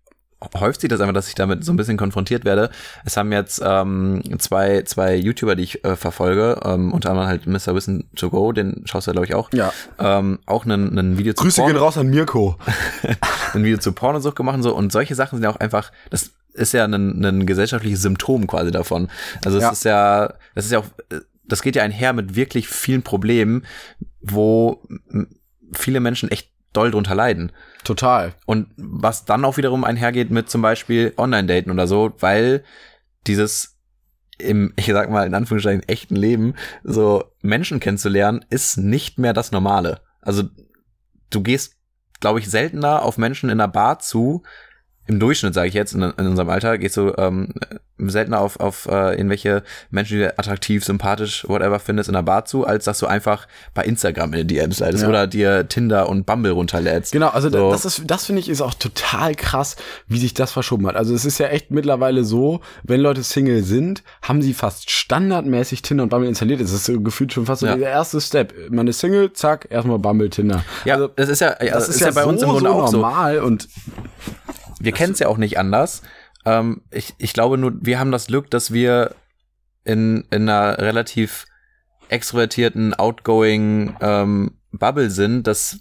häuft sich das einfach, dass ich damit so ein bisschen konfrontiert werde. Es haben jetzt ähm, zwei, zwei YouTuber, die ich äh, verfolge, ähm, unter anderem halt Mr. Wissen to Go, den schaust du ja, glaube ich, auch. Ja. Ähm, auch ein, ein Video zu Grüße gehen raus an Mirko. ein Video zu Pornosucht gemacht und so. Und solche Sachen sind ja auch einfach, das ist ja ein, ein gesellschaftliches Symptom quasi davon. Also es Ja. ist ja, das ist ja auch, das geht ja einher mit wirklich vielen Problemen, wo viele Menschen echt doll drunter leiden. Total. Und was dann auch wiederum einhergeht mit zum Beispiel Online-Daten oder so, weil dieses im, ich sag mal, in Anführungszeichen echten Leben, so Menschen kennenzulernen, ist nicht mehr das Normale. Also du gehst, glaube ich, seltener auf Menschen in einer Bar zu, im Durchschnitt, sage ich jetzt, in, in unserem Alter, gehst du ähm, seltener auf, auf äh, irgendwelche Menschen, die du attraktiv, sympathisch, whatever findest, in einer Bar zu, als dass du einfach bei Instagram in die DMs leitest Ja. oder dir Tinder und Bumble runterlädst. Genau, also So. das ist, das finde ich ist auch total krass, wie sich das verschoben hat. Also es ist ja echt mittlerweile so, wenn Leute Single sind, haben sie fast standardmäßig Tinder und Bumble installiert. Es ist so gefühlt schon fast so Ja. der erste Step. Man ist Single, zack, erstmal Bumble, Tinder. Ja, also, das ist ja, ja das ist, ja, bei uns so, im Grunde so auch so. normal und Wir kennen es ja auch nicht anders. Ähm, ich, ich glaube nur, wir haben das Glück, dass wir in, in einer relativ extrovertierten, outgoing ähm, Bubble sind, dass,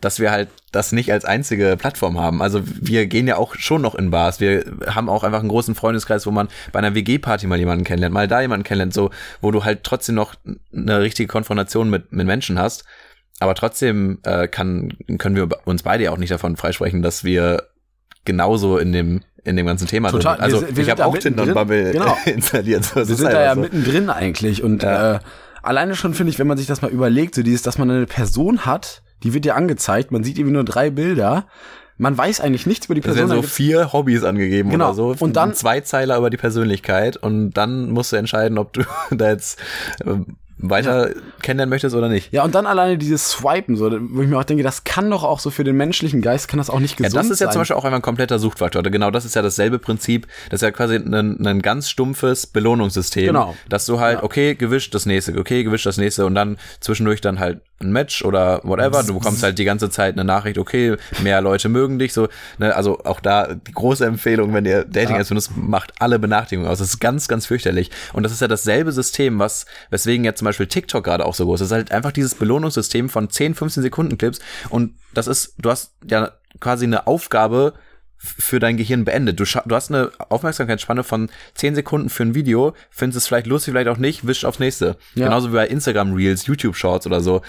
dass wir halt das nicht als einzige Plattform haben. Also wir gehen ja auch schon noch in Bars. Wir haben auch einfach einen großen Freundeskreis, wo man bei einer WG-Party mal jemanden kennenlernt, mal da jemanden kennenlernt, so, wo du halt trotzdem noch eine richtige Konfrontation mit, mit Menschen hast. Aber trotzdem äh, kann, können wir uns beide ja auch nicht davon freisprechen, dass wir genauso in dem in dem ganzen Thema Total. drin. Also Wir wir ich habe auch Tinder und. Bubble Genau. installiert. So, wir sind da ja so. mittendrin eigentlich und Ja. äh, alleine schon finde ich, wenn man sich das mal überlegt, so dieses, dass man eine Person hat, die wird dir angezeigt, man sieht irgendwie nur drei Bilder, man weiß eigentlich nichts über die Es Person. werden so vier Hobbys angegeben Genau. oder so. Und dann- zwei Zeiler über die Persönlichkeit und dann musst du entscheiden, ob du da jetzt weiter kennenlernen möchtest oder nicht. Ja, und dann alleine dieses Swipen, so, wo ich mir auch denke, das kann doch auch so für den menschlichen Geist, kann das auch nicht Ja, gesund das ist ja sein. zum Beispiel auch einfach ein kompletter Suchtfaktor. Genau, das ist ja dasselbe Prinzip. Das ist ja quasi ein, ein ganz stumpfes Belohnungssystem. Genau. Dass du halt, Ja. okay, gewischt das nächste, okay, gewischt das nächste und dann zwischendurch dann halt ein Match oder whatever. Du bekommst halt die ganze Zeit eine Nachricht, okay, mehr Leute mögen dich, so, ne, also auch da die große Empfehlung, wenn ihr Dating Ja. Apps benutzt, macht alle Benachrichtigungen aus. Das ist ganz, ganz fürchterlich. Und das ist ja dasselbe System, was, weswegen jetzt zum Beispiel TikTok gerade auch so groß ist. Das ist halt einfach dieses Belohnungssystem von 10, 15 Sekunden Clips und das ist, du hast ja quasi eine Aufgabe für dein Gehirn beendet. Du, du hast eine Aufmerksamkeitsspanne von 10 Sekunden für ein Video, findest es vielleicht lustig, vielleicht auch nicht, wischt aufs nächste. Ja. Genauso wie bei Instagram Reels, YouTube Shorts oder so.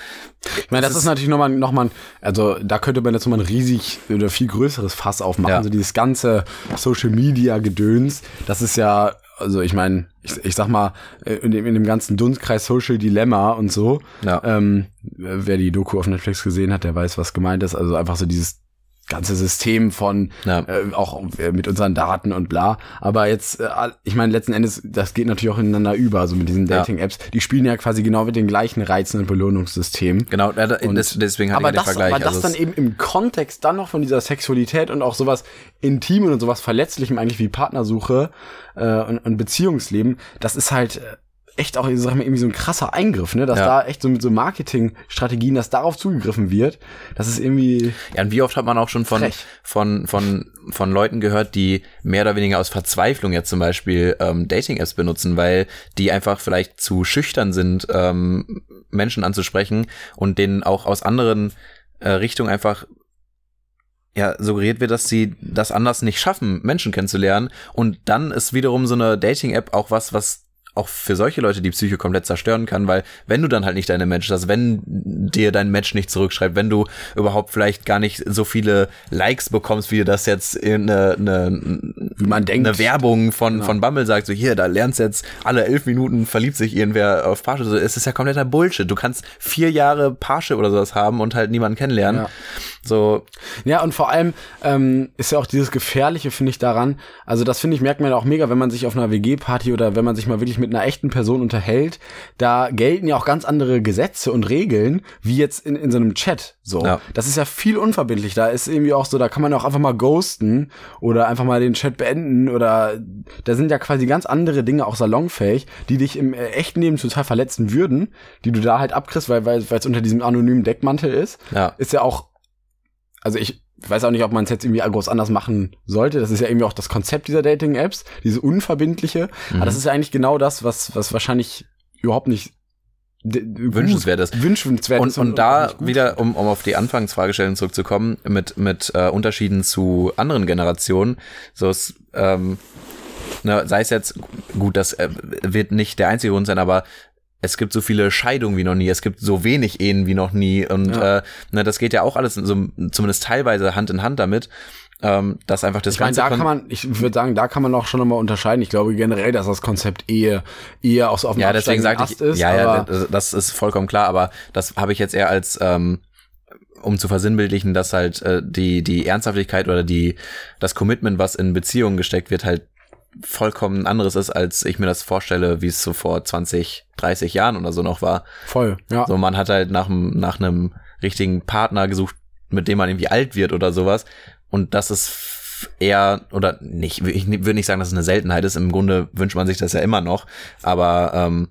Ich meine, das, ist, natürlich nochmal, noch mal, also da könnte man jetzt nochmal ein riesig oder viel größeres Fass aufmachen. Ja. So dieses ganze Social Media Gedöns, das ist ja, also ich meine, ich, ich sag mal, äh, in dem, in dem ganzen Dunstkreis Social Dilemma und so, Ja. ähm, wer die Doku auf Netflix gesehen hat, der weiß, was gemeint ist. Also einfach so dieses ganze System von Ja. äh, auch äh, mit unseren Daten und bla. Aber jetzt, äh, ich meine, letzten Endes, das geht natürlich auch ineinander über, also mit diesen Ja. Dating-Apps. Die spielen ja quasi genau mit den gleichen Reizen und Belohnungssystem. Genau, äh, Und- des, deswegen hatte aber ich den das, Vergleich. aber das Also dann es- eben im Kontext dann noch von dieser Sexualität und auch sowas Intimen und sowas Verletzlichem eigentlich wie Partnersuche äh, und, und Beziehungsleben, das ist halt äh, echt auch, sag mal, irgendwie so ein krasser Eingriff, ne? Dass Ja. da echt so mit so Marketingstrategien, dass darauf zugegriffen wird, das ist irgendwie Ja, und wie oft hat man auch schon von, Frech. von, von, von Leuten gehört, die mehr oder weniger aus Verzweiflung jetzt zum Beispiel ähm, Dating-Apps benutzen, weil die einfach vielleicht zu schüchtern sind, ähm, Menschen anzusprechen und denen auch aus anderen äh, Richtungen einfach ja, suggeriert wird, dass sie das anders nicht schaffen, Menschen kennenzulernen. Und dann ist wiederum so eine Dating-App auch was, was auch für solche Leute die Psyche komplett zerstören kann, weil wenn du dann halt nicht deine Match hast, wenn dir dein Match nicht zurückschreibt, wenn du überhaupt vielleicht gar nicht so viele Likes bekommst, wie das jetzt in eine, eine, man denkt. eine Werbung von, genau. von Bumble sagt, so hier, da lernst jetzt alle elf Minuten verliebt sich irgendwer auf Parship. So, es ist ja kompletter Bullshit. Du kannst vier Jahre Parship oder sowas haben und halt niemanden kennenlernen. Ja. So. Ja, und vor allem ähm, ist ja auch dieses Gefährliche, finde ich, daran. Also das finde ich, merkt man ja auch mega, wenn man sich auf einer WG-Party oder wenn man sich mal wirklich mit einer echten Person unterhält, da gelten ja auch ganz andere Gesetze und Regeln, wie jetzt in, in so einem Chat. So. Ja. Das ist ja viel unverbindlich. Da ist irgendwie auch so, da kann man auch einfach mal ghosten oder einfach mal den Chat beenden oder da sind ja quasi ganz andere Dinge auch salonfähig, die dich im äh, echten Leben total verletzen würden, die du da halt abkriegst, weil weil es unter diesem anonymen Deckmantel ist. Ja. Ist ja auch also ich weiß auch nicht, ob man es jetzt irgendwie groß anders machen sollte. Das ist ja irgendwie auch das Konzept dieser Dating-Apps, diese unverbindliche. Mhm. Aber das ist ja eigentlich genau das, was, was wahrscheinlich überhaupt nicht wünschenswert ist. Wünschenswert und, und, und da wieder, um, um auf die Anfangsfragestellung zurückzukommen, mit, mit äh, Unterschieden zu anderen Generationen, so ist, ähm, ne, sei es jetzt, gut, das äh, wird nicht der einzige Grund sein, aber es gibt so viele Scheidungen wie noch nie, es gibt so wenig Ehen wie noch nie und ja. äh, ne, das geht ja auch alles so, zumindest teilweise Hand in Hand damit. Ähm, dass einfach das ich meine, da kann man, ich würde sagen, da kann man auch schon nochmal unterscheiden. Ich glaube generell, dass das Konzept Ehe eher auf dem ja, deswegen sagte ich, ist. Ja, ja, das, das ist vollkommen klar, aber das habe ich jetzt eher als ähm, um zu versinnbildlichen, dass halt äh, die die Ernsthaftigkeit oder die das Commitment, was in Beziehungen gesteckt wird, halt vollkommen anderes ist, als ich mir das vorstelle, wie es so vor 20, 30 Jahren oder so noch war. Voll, ja. So, man hat halt nach, nach einem richtigen Partner gesucht, mit dem man irgendwie alt wird oder sowas. Und das ist eher, oder nicht, ich würde nicht sagen, dass es eine Seltenheit ist. Im Grunde wünscht man sich das ja immer noch. Aber ähm,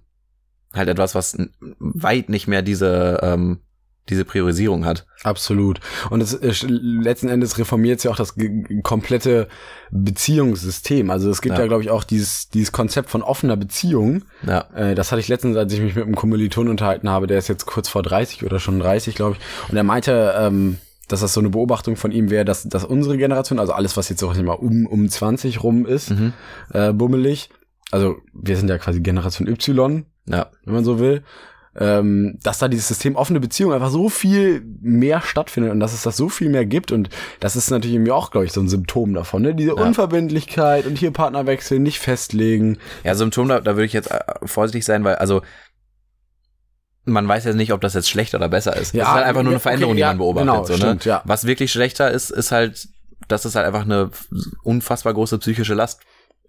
halt etwas, was weit nicht mehr diese ähm, diese Priorisierung hat. Absolut. Und es ist, letzten Endes reformiert ja auch das komplette Beziehungssystem. Also es gibt ja, ja glaube ich, auch dieses, dieses Konzept von offener Beziehung. Ja. Äh, das hatte ich letztens, als ich mich mit einem Kommiliton unterhalten habe, der ist jetzt kurz vor 30 oder schon 30, glaube ich. Und er meinte, ähm, dass das so eine Beobachtung von ihm wäre, dass, dass unsere Generation, also alles, was jetzt auch immer um, um 20 rum ist, mhm. äh, bummelig, also wir sind ja quasi Generation Y, ja. wenn man so will, ähm, dass da dieses System offene Beziehung einfach so viel mehr stattfindet und dass es das so viel mehr gibt und das ist natürlich irgendwie auch, glaube ich, so ein Symptom davon, ne? Diese ja. Unverbindlichkeit und hier Partner wechseln, nicht festlegen. Ja, Symptom, da, da würde ich jetzt äh, vorsichtig sein, weil, also man weiß jetzt nicht, ob das jetzt schlechter oder besser ist. Ja, das ist halt einfach nur eine Veränderung, okay, ja, die man beobachtet. Genau, so, ne? stimmt, ja. Was wirklich schlechter ist, ist halt, dass es halt einfach eine unfassbar große psychische Last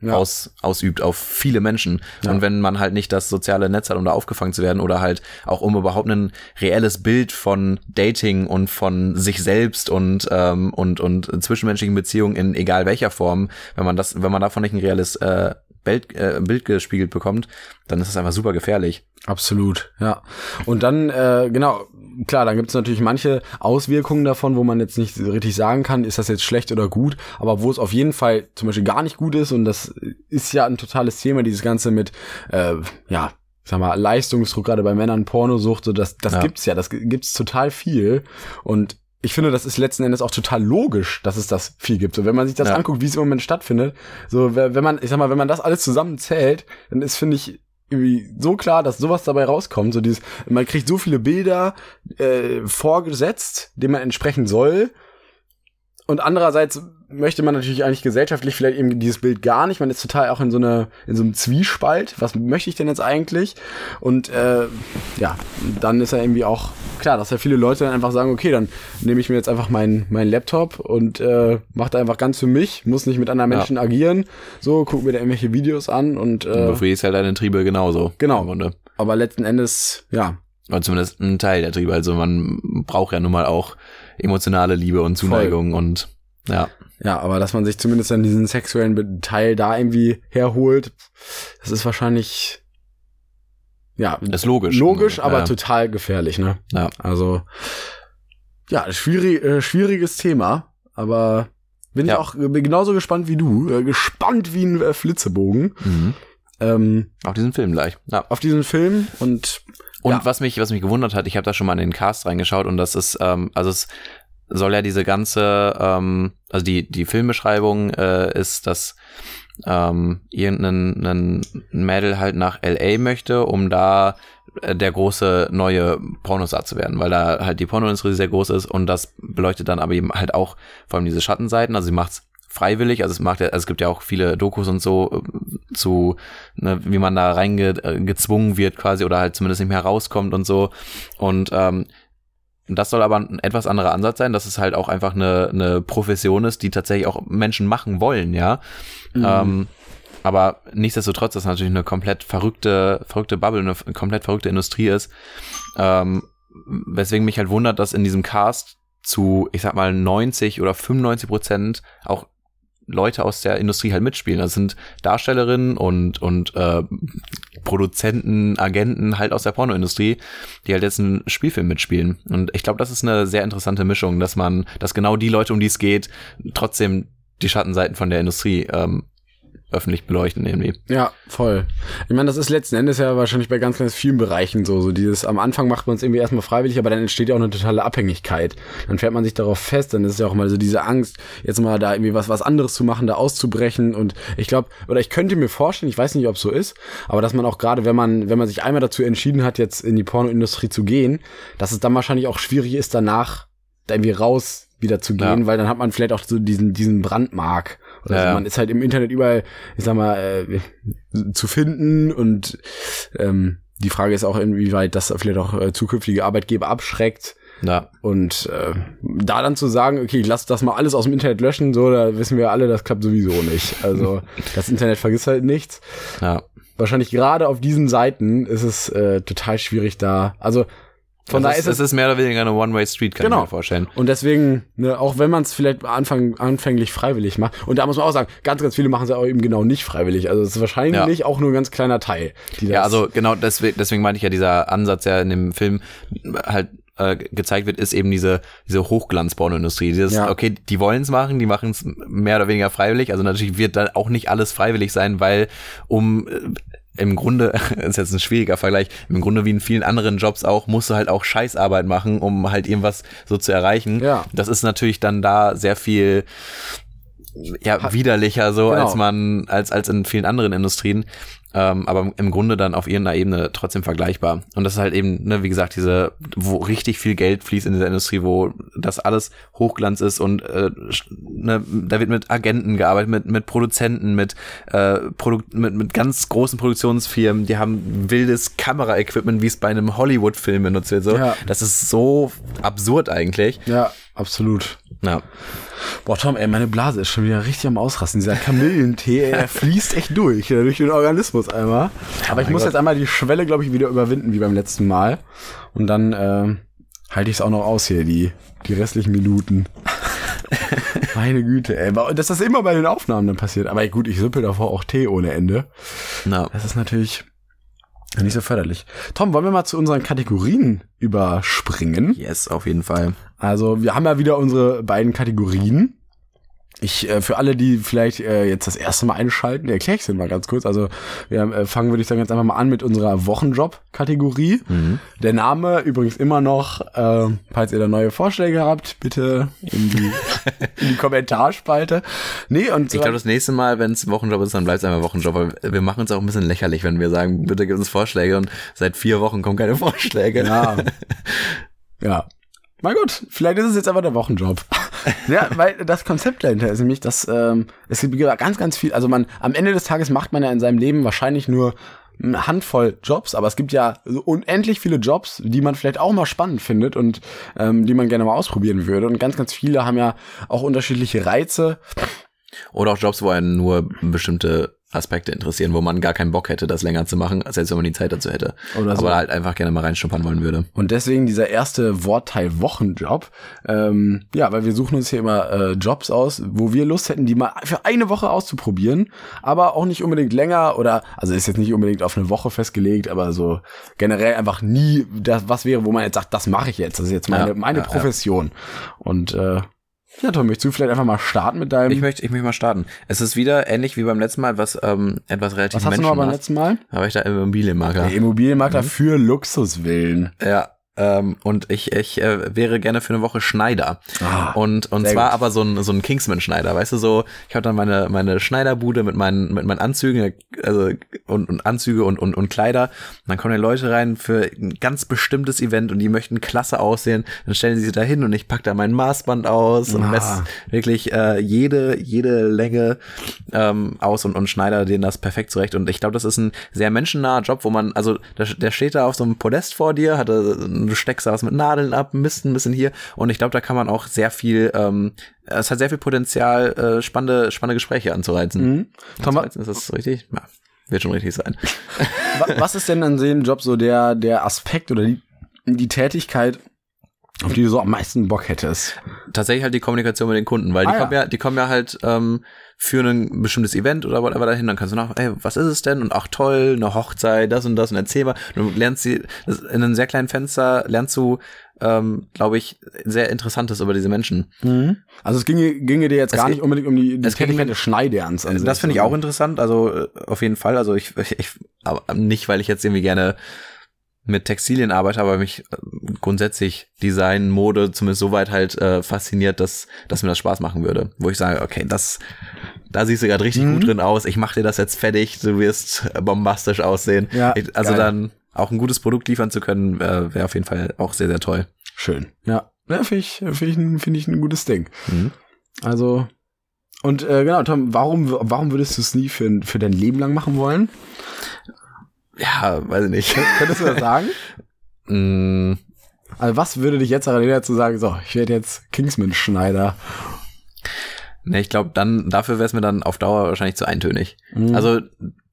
ja. aus, ausübt auf viele Menschen. Ja. Und wenn man halt nicht das soziale Netz hat, um da aufgefangen zu werden oder halt auch um überhaupt ein reelles Bild von Dating und von sich selbst und, ähm, und, und zwischenmenschlichen Beziehungen in egal welcher Form, wenn man das, wenn man davon nicht ein reelles äh, Bild, äh, Bild gespiegelt bekommt, dann ist das einfach super gefährlich. Absolut, ja. Und dann, äh, genau, klar, dann gibt es natürlich manche Auswirkungen davon, wo man jetzt nicht richtig sagen kann, ist das jetzt schlecht oder gut, aber wo es auf jeden Fall zum Beispiel gar nicht gut ist und das ist ja ein totales Thema, dieses Ganze mit, äh, ja, sag mal, Leistungsdruck gerade bei Männern, Pornosucht, so das, das ja. gibt's ja, das gibt's total viel und ich finde, das ist letzten Endes auch total logisch, dass es das viel gibt. So, wenn man sich das ja. anguckt, wie es im Moment stattfindet, so, wenn man, ich sag mal, wenn man das alles zusammenzählt, dann ist, finde ich, irgendwie so klar, dass sowas dabei rauskommt. So dieses, man kriegt so viele Bilder äh, vorgesetzt, denen man entsprechen soll. Und andererseits möchte man natürlich eigentlich gesellschaftlich vielleicht eben dieses Bild gar nicht. Man ist total auch in so einer in so einem Zwiespalt. Was möchte ich denn jetzt eigentlich? Und äh, ja, dann ist ja irgendwie auch klar, dass ja viele Leute dann einfach sagen, okay, dann nehme ich mir jetzt einfach meinen mein Laptop und äh, mache da einfach ganz für mich, muss nicht mit anderen Menschen ja. agieren. So, guck mir da irgendwelche Videos an und äh, befriedigst halt deine Triebe genauso. Genau. Aber letzten Endes, ja. Oder zumindest ein Teil der Triebe. Also man braucht ja nun mal auch emotionale Liebe und Zuneigung Voll. und ja. Ja, aber dass man sich zumindest dann diesen sexuellen Teil da irgendwie herholt, das ist wahrscheinlich ja, das ist logisch. Logisch, aber ja. total gefährlich, ne? Ja. Also ja, schwierig, äh, schwieriges Thema, aber bin ja. ich auch genauso gespannt wie du, äh, gespannt wie ein äh, Flitzebogen. Mhm. Ähm, auf diesen Film gleich. Ja. Auf diesen Film und und ja. was mich was mich gewundert hat, ich habe da schon mal in den Cast reingeschaut und das ist ähm, also es soll ja diese ganze ähm, also die die Filmbeschreibung äh, ist, dass ähm, irgendein Mädel halt nach LA möchte, um da äh, der große neue Pornostar zu werden, weil da halt die Pornoindustrie sehr groß ist und das beleuchtet dann aber eben halt auch vor allem diese Schattenseiten. Also sie macht's freiwillig, also es macht ja, also es gibt ja auch viele Dokus und so äh, zu, ne, wie man da reingezwungen wird quasi oder halt zumindest nicht mehr rauskommt und so. Und ähm, das soll aber ein etwas anderer Ansatz sein, dass es halt auch einfach eine, eine Profession ist, die tatsächlich auch Menschen machen wollen, ja. Mhm. Ähm, aber nichtsdestotrotz, dass natürlich eine komplett verrückte, verrückte Bubble, eine komplett verrückte Industrie ist. Ähm, weswegen mich halt wundert, dass in diesem Cast zu, ich sag mal, 90 oder 95 Prozent auch Leute aus der Industrie halt mitspielen. Das sind Darstellerinnen und, und äh, Produzenten, Agenten halt aus der Pornoindustrie, die halt jetzt einen Spielfilm mitspielen. Und ich glaube, das ist eine sehr interessante Mischung, dass man, dass genau die Leute, um die es geht, trotzdem die Schattenseiten von der Industrie ähm, öffentlich beleuchten irgendwie. Ja, voll. Ich meine, das ist letzten Endes ja wahrscheinlich bei ganz, ganz vielen Bereichen so. So dieses, am Anfang macht man es irgendwie erstmal freiwillig, aber dann entsteht ja auch eine totale Abhängigkeit. Dann fährt man sich darauf fest, dann ist es ja auch mal so diese Angst, jetzt mal da irgendwie was, was anderes zu machen, da auszubrechen. Und ich glaube, oder ich könnte mir vorstellen, ich weiß nicht, ob es so ist, aber dass man auch gerade, wenn man, wenn man sich einmal dazu entschieden hat, jetzt in die Pornoindustrie zu gehen, dass es dann wahrscheinlich auch schwierig ist, danach da irgendwie raus wieder zu gehen, ja. weil dann hat man vielleicht auch so diesen, diesen Brandmark. Oder ja, also man ist halt im Internet überall, ich sag mal, äh, zu finden und ähm, die Frage ist auch, inwieweit das vielleicht auch äh, zukünftige Arbeitgeber abschreckt. Ja. Und äh, da dann zu sagen, okay, ich lass das mal alles aus dem Internet löschen, so, da wissen wir alle, das klappt sowieso nicht. Also das Internet vergisst halt nichts. Ja. Wahrscheinlich gerade auf diesen Seiten ist es äh, total schwierig da. Also von daher ist es ist mehr oder weniger eine One-Way-Street, kann genau. ich mir vorstellen. Und deswegen, ne, auch wenn man es vielleicht Anfang, anfänglich freiwillig macht, und da muss man auch sagen, ganz, ganz viele machen es auch eben genau nicht freiwillig. Also es ist wahrscheinlich ja. auch nur ein ganz kleiner Teil. ja, also genau deswegen, deswegen meine ich ja, dieser Ansatz ja in dem Film halt äh, gezeigt wird, ist eben diese, diese Hochglanzpornoindustrie. Dieses, ja. okay, die wollen es machen, die machen es mehr oder weniger freiwillig. Also natürlich wird da auch nicht alles freiwillig sein, weil um äh, im Grunde, ist jetzt ein schwieriger Vergleich, im Grunde wie in vielen anderen Jobs auch, musst du halt auch Scheißarbeit machen, um halt irgendwas so zu erreichen. Ja. Das ist natürlich dann da sehr viel ja, widerlicher so, genau. als man, als, als in vielen anderen Industrien ähm, aber im Grunde dann auf irgendeiner Ebene trotzdem vergleichbar. Und das ist halt eben, ne, wie gesagt, diese, wo richtig viel Geld fließt in dieser Industrie, wo das alles Hochglanz ist und äh, ne, da wird mit Agenten gearbeitet, mit, mit Produzenten, mit, äh, Produ mit, mit ganz großen Produktionsfirmen, die haben wildes Kameraequipment, wie es bei einem Hollywood-Film benutzt wird. So. Ja. Das ist so absurd eigentlich. Ja, absolut. Ja. Boah, Tom, ey, meine Blase ist schon wieder richtig am Ausrasten. Dieser Kamillentee, ey, der fließt echt durch, durch den Organismus einmal. Aber ich muss Gott. jetzt einmal die Schwelle, glaube ich, wieder überwinden, wie beim letzten Mal. Und dann äh, halte ich es auch noch aus hier, die, die restlichen Minuten. Meine Güte, ey. Dass das immer bei den Aufnahmen dann passiert. Aber gut, ich süppel davor auch Tee ohne Ende. Na. Das ist natürlich nicht so förderlich. Tom, wollen wir mal zu unseren Kategorien überspringen? Yes, auf jeden Fall. Also, wir haben ja wieder unsere beiden Kategorien. Ich, äh, für alle, die vielleicht äh, jetzt das erste Mal einschalten, erkläre ich es mal ganz kurz. Also wir äh, fangen, würde ich sagen, jetzt einfach mal an mit unserer Wochenjob-Kategorie. Mhm. Der Name übrigens immer noch, äh, falls ihr da neue Vorschläge habt, bitte in die, in die Kommentarspalte. Nee, und ich glaube, das nächste Mal, wenn es Wochenjob ist, dann bleibt es einfach Wochenjob. Weil wir machen uns auch ein bisschen lächerlich, wenn wir sagen, bitte gib uns Vorschläge und seit vier Wochen kommen keine Vorschläge. Ja. ja. Mein Gott, vielleicht ist es jetzt aber der Wochenjob. Ja, weil das Konzept dahinter ist nämlich, dass ähm, es gibt ganz, ganz viel, also man, am Ende des Tages macht man ja in seinem Leben wahrscheinlich nur eine Handvoll Jobs, aber es gibt ja unendlich viele Jobs, die man vielleicht auch mal spannend findet und ähm, die man gerne mal ausprobieren würde. Und ganz, ganz viele haben ja auch unterschiedliche Reize. Oder auch Jobs, wo einen nur bestimmte Aspekte interessieren, wo man gar keinen Bock hätte, das länger zu machen, als jetzt, wenn man die Zeit dazu hätte. Oder so. Aber halt einfach gerne mal reinschnuppern wollen würde. Und deswegen dieser erste Wortteil Wochenjob. Ähm, ja, weil wir suchen uns hier immer äh, Jobs aus, wo wir Lust hätten, die mal für eine Woche auszuprobieren, aber auch nicht unbedingt länger oder, also ist jetzt nicht unbedingt auf eine Woche festgelegt, aber so generell einfach nie das, was wäre, wo man jetzt sagt, das mache ich jetzt. Das ist jetzt meine, ja, meine ja, Profession. Ja. Und äh, ja, Tom, möchtest du vielleicht einfach mal starten mit deinem. Ich möchte, ich möchte mal starten. Es ist wieder ähnlich wie beim letzten Mal, was ähm, etwas relativ Was hast du noch beim letzten Mal? Habe ich da Immobilienmakler. Der Immobilienmakler mhm. für Luxuswillen. Ja, Ähm, und ich, ich äh, wäre gerne für eine Woche Schneider. Ah, und und zwar gut. aber so ein, so ein Kingsman-Schneider, weißt du, so, ich habe dann meine, meine Schneiderbude mit meinen, mit meinen Anzügen, also und, und Anzüge und, und, und Kleider. Und dann kommen die Leute rein für ein ganz bestimmtes Event und die möchten klasse aussehen. Dann stellen sie sich da hin und ich pack da mein Maßband aus und Ah. messe wirklich äh, jede, jede Länge ähm, aus und, und schneider denen das perfekt zurecht. Und ich glaube, das ist ein sehr menschennaher Job, wo man, also der, der steht da auf so einem Podest vor dir, hat, äh, du steckst da was mit Nadeln ab, misst ein bisschen hier. Und ich glaube, da kann man auch sehr viel, ähm, es hat sehr viel Potenzial, äh, spannende, spannende Gespräche anzureizen. Mhm. Anzureizen, ist das richtig? Ja, wird schon richtig sein. wa- was ist denn an dem Job so der, der Aspekt oder die, die Tätigkeit, auf die du so am meisten Bock hättest? tatsächlich halt die Kommunikation mit den Kunden, weil die Ah, ja. kommen ja, die kommen ja halt ähm, für ein bestimmtes Event oder whatever dahin, dann kannst du nach, ey, was ist es denn? Und ach toll, eine Hochzeit, das und das und erzähl mal. Du lernst sie in einem sehr kleinen Fenster lernst du, ähm, glaube ich, sehr Interessantes über diese Menschen. Also es ginge, ginge dir jetzt Es gar nicht unbedingt um die, die Tätigkeit des Schneiderns an sich. Das finde ich auch interessant, also äh, auf jeden Fall. Also ich, ich, ich aber nicht, weil ich jetzt irgendwie gerne mit Textilien arbeite, aber mich äh, grundsätzlich Design, Mode zumindest so weit halt äh, fasziniert, dass, dass mir das Spaß machen würde. Wo ich sage, okay, das, da siehst du gerade richtig Mhm. gut drin aus, ich mache dir das jetzt fertig, du wirst bombastisch aussehen. Ja, ich, also geil. dann auch ein gutes Produkt liefern zu können, äh, wäre auf jeden Fall auch sehr, sehr toll. Schön. Ja. Ja, finde ich, finde ich, ein- finde ich ein gutes Ding. Mhm. Also, und äh, genau, Tom, warum, warum würdest du es nie für, für dein Leben lang machen wollen? Ja, weiß ich nicht. Könntest du das sagen? Mm, Also, was würde dich jetzt daran erinnern zu sagen, so, ich werde jetzt Kingsman-Schneider? Ne, ich glaube, dann dafür wäre es mir dann auf Dauer wahrscheinlich zu eintönig. Mhm. Also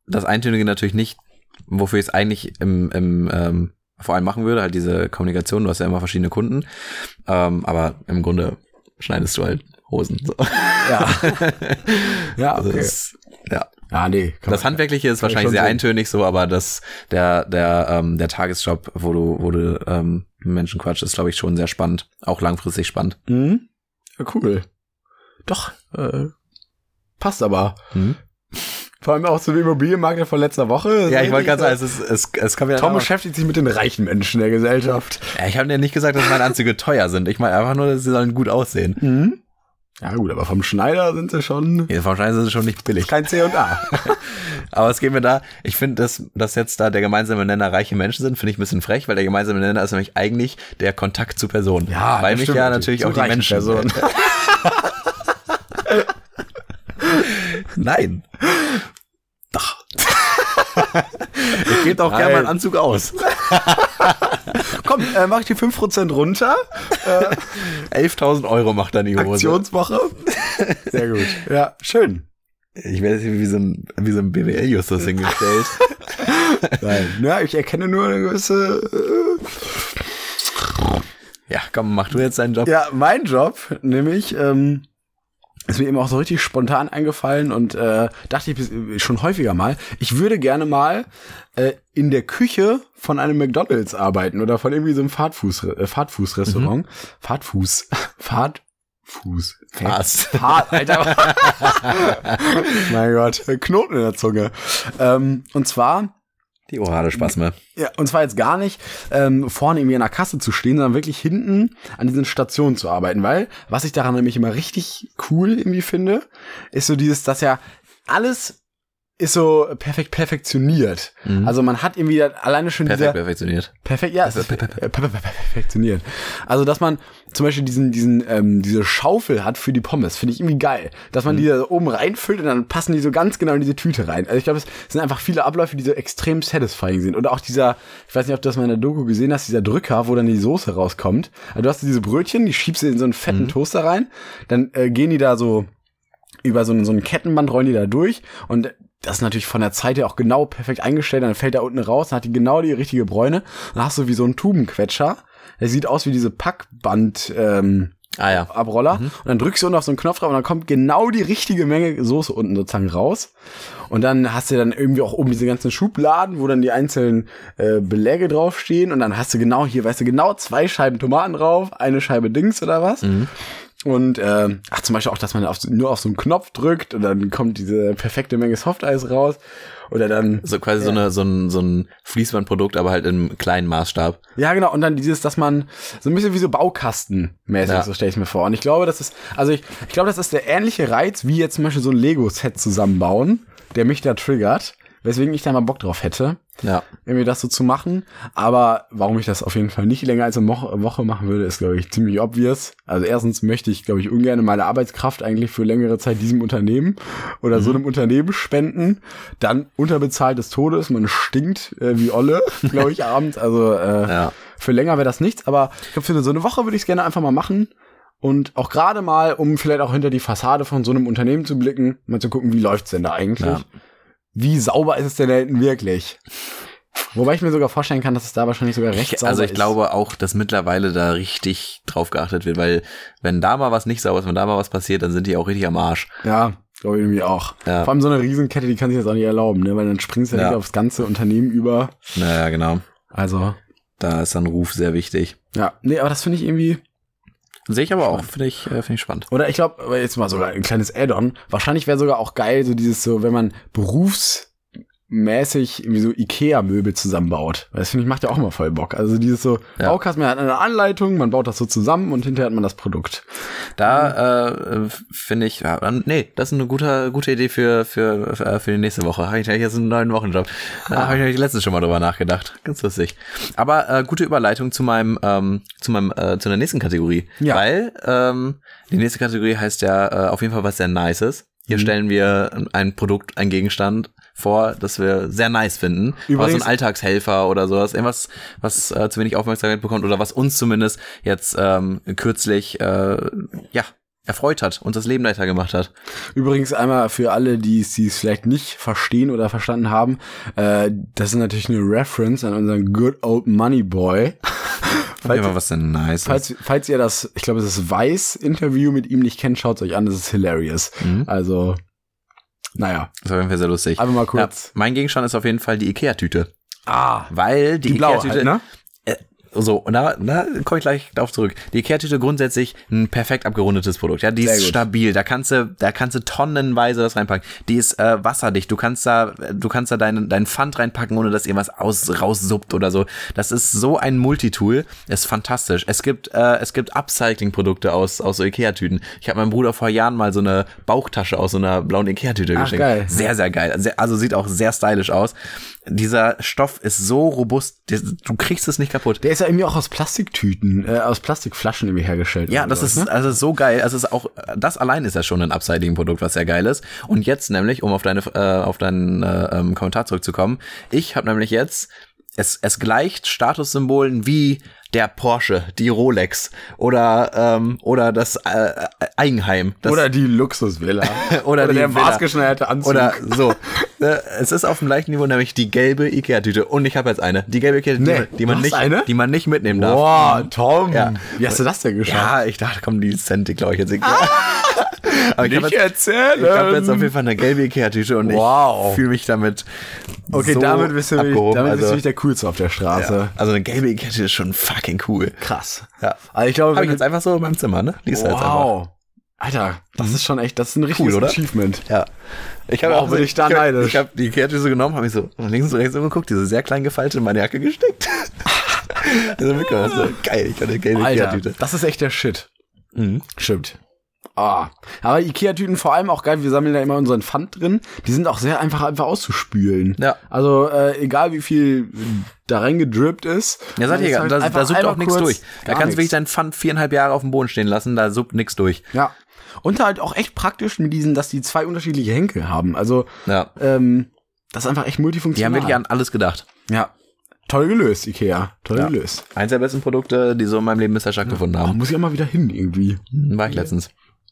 das Eintönige natürlich nicht, wofür ich es eigentlich im, im ähm, vor allem machen würde, halt diese Kommunikation, du hast ja immer verschiedene Kunden, ähm, aber im Grunde schneidest du halt Hosen. So. Ja. Ja, Also okay. das, ja. Ja, nee. kann Das Handwerkliche ist kann ich wahrscheinlich sehr sehen. eintönig so, aber das der der ähm, der Tagesjob, wo du wo du ähm, Menschen quatsch, ist glaube ich schon sehr spannend, auch langfristig spannend. Mhm. Ja, cool. Doch, äh, passt aber. Mhm. Vor allem auch zu dem Immobilienmarkt von letzter Woche. Ja, ich wollte gerade gerade sagen, es ist es es kommt ja Tom beschäftigt sich mit den reichen Menschen der Gesellschaft. Ja, ich habe dir nicht gesagt, dass meine Anzüge teuer sind. Ich meine einfach nur, dass sie sollen gut aussehen. Mhm. Ja, gut, aber vom Schneider sind sie schon Ja, wahrscheinlich ist es schon nicht billig. kein C und A. Aber es geht mir da, ich finde, dass, dass jetzt da der gemeinsame Nenner reiche Menschen sind, finde ich ein bisschen frech, weil der gemeinsame Nenner ist nämlich eigentlich der Kontakt zu Personen. Ja, weil mich ja natürlich. Zu auch die Menschen. Personen. Nein. Doch. ich gebe auch gerne meinen Anzug aus. Komm, äh, mach ich die 5% runter. 11.000 Euro macht dann die Hose. Aktionswoche. Sehr gut. Ja, schön. Ich werde jetzt hier wie so ein, wie so ein BWL-Justus hingestellt. Nein. Ja, ich erkenne nur eine gewisse. ja, komm, mach du jetzt deinen Job. Äh, ja, mein Job, nämlich, ähm, ist mir eben auch so richtig spontan eingefallen und äh, dachte ich schon häufiger mal, ich würde gerne mal äh, in der Küche von einem McDonalds arbeiten oder von irgendwie so einem Fahrtfuß, äh, Fahrtfußrestaurant. Fahrtfuß. Fahrtfuß. Was? Fahrt, Alter. mein Gott, Knoten in der Zunge. Ähm, und zwar Die orale Spasme. ja, und zwar jetzt gar nicht ähm, vorne irgendwie an der Kasse zu stehen, sondern wirklich hinten an diesen Stationen zu arbeiten. Weil, was ich daran nämlich immer richtig cool irgendwie finde, ist so dieses, dass ja alles ist so perfekt perfektioniert. Mhm. Also man hat irgendwie alleine schon Perfekt dieser perfektioniert. perfekt, ja, perfektioniert. Also dass man zum Beispiel diesen diesen ähm, diese Schaufel hat für die Pommes, finde ich irgendwie geil. Dass man die da oben reinfüllt und dann passen die so ganz genau in diese Tüte rein. Also ich glaube, es sind einfach viele Abläufe, die so extrem satisfying sind. Und auch dieser, ich weiß nicht, ob du das mal in der Doku gesehen hast, dieser Drücker, wo dann die Soße rauskommt. Also du hast diese Brötchen, die schiebst du in so einen fetten Toaster rein, dann äh, gehen die da so über so ein, so ein Kettenband rollen die da durch und das ist natürlich von der Zeit her auch genau perfekt eingestellt. Dann fällt da unten raus, dann hat die genau die richtige Bräune. Dann hast du wie so einen Tubenquetscher. Der sieht aus wie diese Packband ähm, Ah ja. Abroller. Und dann drückst du unten auf so einen Knopf drauf und dann kommt genau die richtige Menge Soße unten sozusagen raus. Und dann hast du dann irgendwie auch oben diese ganzen Schubladen, wo dann die einzelnen äh, Beläge draufstehen. Und dann hast du genau hier, weißt du, genau zwei Scheiben Tomaten drauf, eine Scheibe Dings oder was. Und äh, ach, zum Beispiel auch, dass man auf, nur auf so einen Knopf drückt und dann kommt diese perfekte Menge Softeis raus. Oder dann. So quasi so, eine, so, ein, so ein Fließbandprodukt, aber halt im kleinen Maßstab. Ja, genau. Und dann dieses, dass man so ein bisschen wie so Baukastenmäßig, Ja. so stelle ich mir vor. Und ich glaube, das ist, also ich, ich glaube, das ist der ähnliche Reiz, wie jetzt zum Beispiel so ein Lego-Set zusammenbauen, der mich da triggert, weswegen ich da mal Bock drauf hätte, Ja. irgendwie das so zu machen. Aber warum ich das auf jeden Fall nicht länger als eine Woche, machen würde, ist, glaube ich, ziemlich obvious. Also erstens möchte ich, glaube ich, ungern meine Arbeitskraft eigentlich für längere Zeit diesem Unternehmen oder so einem Unternehmen spenden. Dann unterbezahlt des Todes, man stinkt äh, wie Olle, glaube ich, abends. Also äh, Ja. für länger wäre das nichts, aber ich glaube, für so eine Woche würde ich es gerne einfach mal machen. Und auch gerade mal, um vielleicht auch hinter die Fassade von so einem Unternehmen zu blicken, mal zu gucken, wie läuft's denn da eigentlich? Ja. Wie sauber ist es denn da hinten wirklich? Wobei ich mir sogar vorstellen kann, dass es da wahrscheinlich sogar recht sauber Also ich ist. glaube auch, dass mittlerweile da richtig drauf geachtet wird, weil wenn da mal was nicht sauber ist, wenn da mal was passiert, dann sind die auch richtig am Arsch. Ja, glaube ich irgendwie auch. Ja. Vor allem so eine Riesenkette, die kann sich das auch nicht erlauben, ne? Weil dann springst du ja. Ja. nicht aufs ganze Unternehmen über. Naja, genau. Also, Da ist dann Ruf sehr wichtig. ja. Nee, aber das finde ich irgendwie. Sehe ich aber auch, finde ich, äh, finde ich spannend. Oder ich glaube, jetzt mal sogar ein kleines Add-on. Wahrscheinlich wäre sogar auch geil, so dieses so, wenn man berufsmäßig irgendwie so Ikea-Möbel zusammenbaut. Weil Das finde ich macht ja auch immer voll Bock. Also dieses so, Ja. Baukasten, man hat eine Anleitung, man baut das so zusammen und hinterher hat man das Produkt. Da äh, finde ich, ja, nee, das ist eine gute, gute Idee für, für, für, für die nächste Woche. Habe ich jetzt einen neuen Wochenjob. Da habe ich letztens schon mal drüber nachgedacht. Ganz lustig. Aber äh, gute Überleitung zu meinem, ähm, zu meinem, äh, zu der nächsten Kategorie. Ja. Weil ähm, die nächste Kategorie heißt ja äh, auf jeden Fall was sehr Nices. Hier stellen wir ein Produkt, ein Gegenstand vor, das wir sehr nice finden. Aber so Übrigens- ein Alltagshelfer oder sowas, irgendwas, was äh, zu wenig Aufmerksamkeit bekommt oder was uns zumindest jetzt ähm, kürzlich äh, ja erfreut hat und das Leben leichter gemacht hat. Übrigens einmal für alle, die es vielleicht nicht verstehen oder verstanden haben, äh, das ist natürlich eine Reference an unseren Good Old Money Boy. Falls, mal, was denn nice. Falls, falls ihr das, ich glaube, es ist Weiß-Interview mit ihm nicht kennt, schaut es euch an, das ist hilarious. Mhm. Also, naja, Das war auf jeden Fall sehr lustig. einfach mal Ja, kurz. mein Gegenstand ist auf jeden Fall die Ikea-Tüte. Ah, Weil die, die blaue Ikea-Tüte, halt, ne? So, und da, da komme ich gleich darauf zurück. Die Ikea-Tüte grundsätzlich ein perfekt abgerundetes Produkt. Ja, die Sehr ist gut. stabil. Da kannst du, da kannst du tonnenweise das reinpacken. Die ist äh, wasserdicht. Du kannst da, du kannst da deinen deinen Pfand reinpacken, ohne dass irgendwas aus raussuppt oder so. Das ist so ein Multitool. Ist fantastisch. Es gibt, äh, es gibt Upcycling-Produkte aus aus so Ikea-Tüten. Ich habe meinem Bruder vor Jahren mal so eine Bauchtasche aus so einer blauen Ikea-Tüte geschenkt. geil. Sehr, sehr geil. Also sieht auch sehr stylisch aus. Dieser Stoff ist so robust. Du kriegst es nicht kaputt. Der ist ja irgendwie auch aus Plastiktüten, äh, aus Plastikflaschen irgendwie hergestellt. Ja, das ist ne? also so geil. Also es ist auch das allein ist ja schon ein Upsiding-Produkt, was sehr geil ist. Und jetzt nämlich, um auf deine äh, auf deinen äh, ähm, Kommentar zurückzukommen, ich habe nämlich jetzt es es gleicht Statussymbolen wie der Porsche, die Rolex oder ähm, oder das äh, Eigenheim, das, Oder die Luxusvilla. Oder die der maßgeschneiderte Anzug. oder so. Äh, es ist auf dem gleichen Niveau, nämlich die gelbe Ikea-Tüte. Und ich habe jetzt eine. Die gelbe Ikea-Tüte, Nee, die, man nicht, eine? die man nicht mitnehmen darf. Boah, Tom. Ja. Wie hast du das denn geschafft? Ja, ich dachte, komm, die Cent, glaube ich jetzt. Aber ich habe jetzt, hab jetzt auf jeden Fall eine gelbe Ikea-Tüte und Wow. ich fühle mich damit Okay, so damit bist du, wirklich- damit bist du also, wirklich der Coolste auf der Straße. ja, also eine gelbe Ikea-Tüte ist schon fucking cool. Krass. Ja. Also ich glaube, wenn ich jetzt einfach so in meinem Zimmer, ne? Die ist da jetzt einfach. Wow. Alter, das ist schon echt, das ist ein richtiges oder? Achievement. Ja. Ich habe Wow, auch bin ich da ich hab, neidisch. Ich habe die Ikea-Tüte so genommen, habe ich so links und rechts umgeguckt, diese sehr klein gefaltete in meine Jacke gesteckt. also mitgenommen, so, geil, ich habe eine gelbe Ikea-Tüte. das ist echt der Shit. Mhm. Stimmt. Ah. Aber Ikea-Tüten vor allem auch geil, wir sammeln da immer unseren Pfand drin. Die sind auch sehr einfach einfach auszuspülen. Ja. Also äh, egal wie viel da reingedrippt ist. Ja, sag ich, halt da, da suppt auch nichts durch. Da kannst du wirklich deinen Pfand viereinhalb Jahre auf dem Boden stehen lassen, da suppt nichts durch. Ja. Und halt auch echt praktisch mit diesen, dass die zwei unterschiedliche Henkel haben. Also Ja. ähm, das ist einfach echt Die multifunktional. haben wirklich an alles gedacht. Ja. Toll gelöst, Ikea. Toll Ja. gelöst. Eins der besten Produkte, die so in meinem Leben bisher stattgefunden Da haben. muss ich auch mal wieder hin irgendwie. War ich letztens.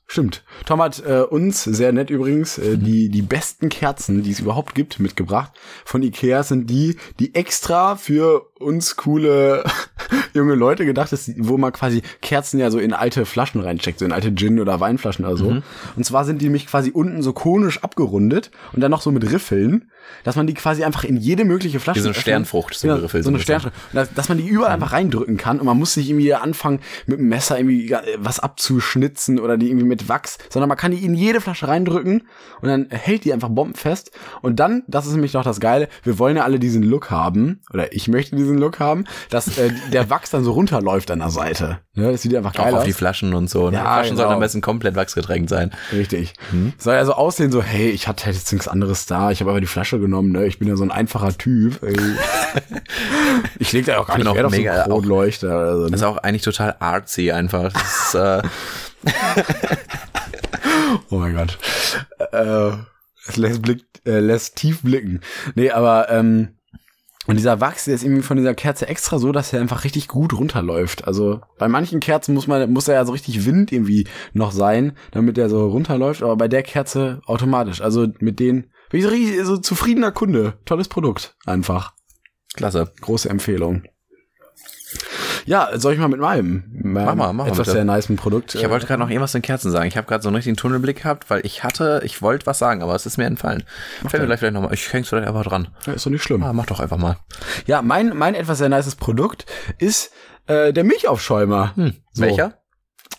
Stimmt. Tom hat äh, uns, sehr nett übrigens, äh, die, die besten Kerzen, die es überhaupt gibt, mitgebracht. Von Ikea sind die, die extra für uns coole junge Leute gedacht ist, wo man quasi Kerzen ja so in alte Flaschen reinsteckt, so in alte Gin- oder Weinflaschen oder so. Und zwar sind die nämlich quasi unten so konisch abgerundet und dann noch so mit Riffeln. dass man die quasi einfach in jede mögliche Flasche Wie so eine Sternfrucht so eine so ein bisschen. Sternfrucht. Dass, dass man die überall einfach reindrücken kann und man muss nicht irgendwie anfangen, mit dem Messer irgendwie was abzuschnitzen oder die irgendwie mit Wachs, sondern man kann die in jede Flasche reindrücken und dann hält die einfach bombenfest. Und dann, das ist nämlich noch das Geile, wir wollen ja alle diesen Look haben, oder ich möchte diesen Look haben, dass äh, der Wachs dann so runterläuft an der Seite. Ja, das sieht einfach Auch geil auf aus. die Flaschen und so. Ne? Ja, die Flaschen sollen genau. am besten komplett wachsgetränkt sein. Richtig. Soll ja so aussehen, so, hey, ich hatte jetzt nichts anderes da, ich habe aber die Flasche genommen, ne? Ich bin ja so ein einfacher Typ. Ich leg da auch gar bin nicht auch Wert auf so mega- einen Kronleuchter. Oder so, ne? Das ist auch eigentlich total artsy einfach. Das ist, äh, Oh mein Gott. Äh, es lässt, blick, äh, lässt tief blicken. Nee, aber ähm, und dieser Wachs, der ist irgendwie von dieser Kerze extra so, dass er einfach richtig gut runterläuft. Also bei manchen Kerzen muss man, muss er ja so richtig Wind irgendwie noch sein, damit der so runterläuft, aber bei der Kerze automatisch. Also mit denen bin ich so, richtig, so zufriedener Kunde. Tolles Produkt. Einfach. klasse. Große Empfehlung. Ja, soll ich mal mit meinem, meinem Mach mal, mach mal etwas bitte. sehr niceen Produkt. Ich wollte gerade noch irgendwas zu den Kerzen sagen. Ich habe gerade so einen richtigen Tunnelblick gehabt, weil ich hatte, ich wollte was sagen, aber es ist mir entfallen. Fällt mir gleich vielleicht nochmal. Ich häng's vielleicht einfach dran. ja, ist doch nicht schlimm. Ah, mach doch einfach mal. Ja, mein, mein etwas sehr nices Produkt ist äh, der Milchaufschäumer. So. Welcher?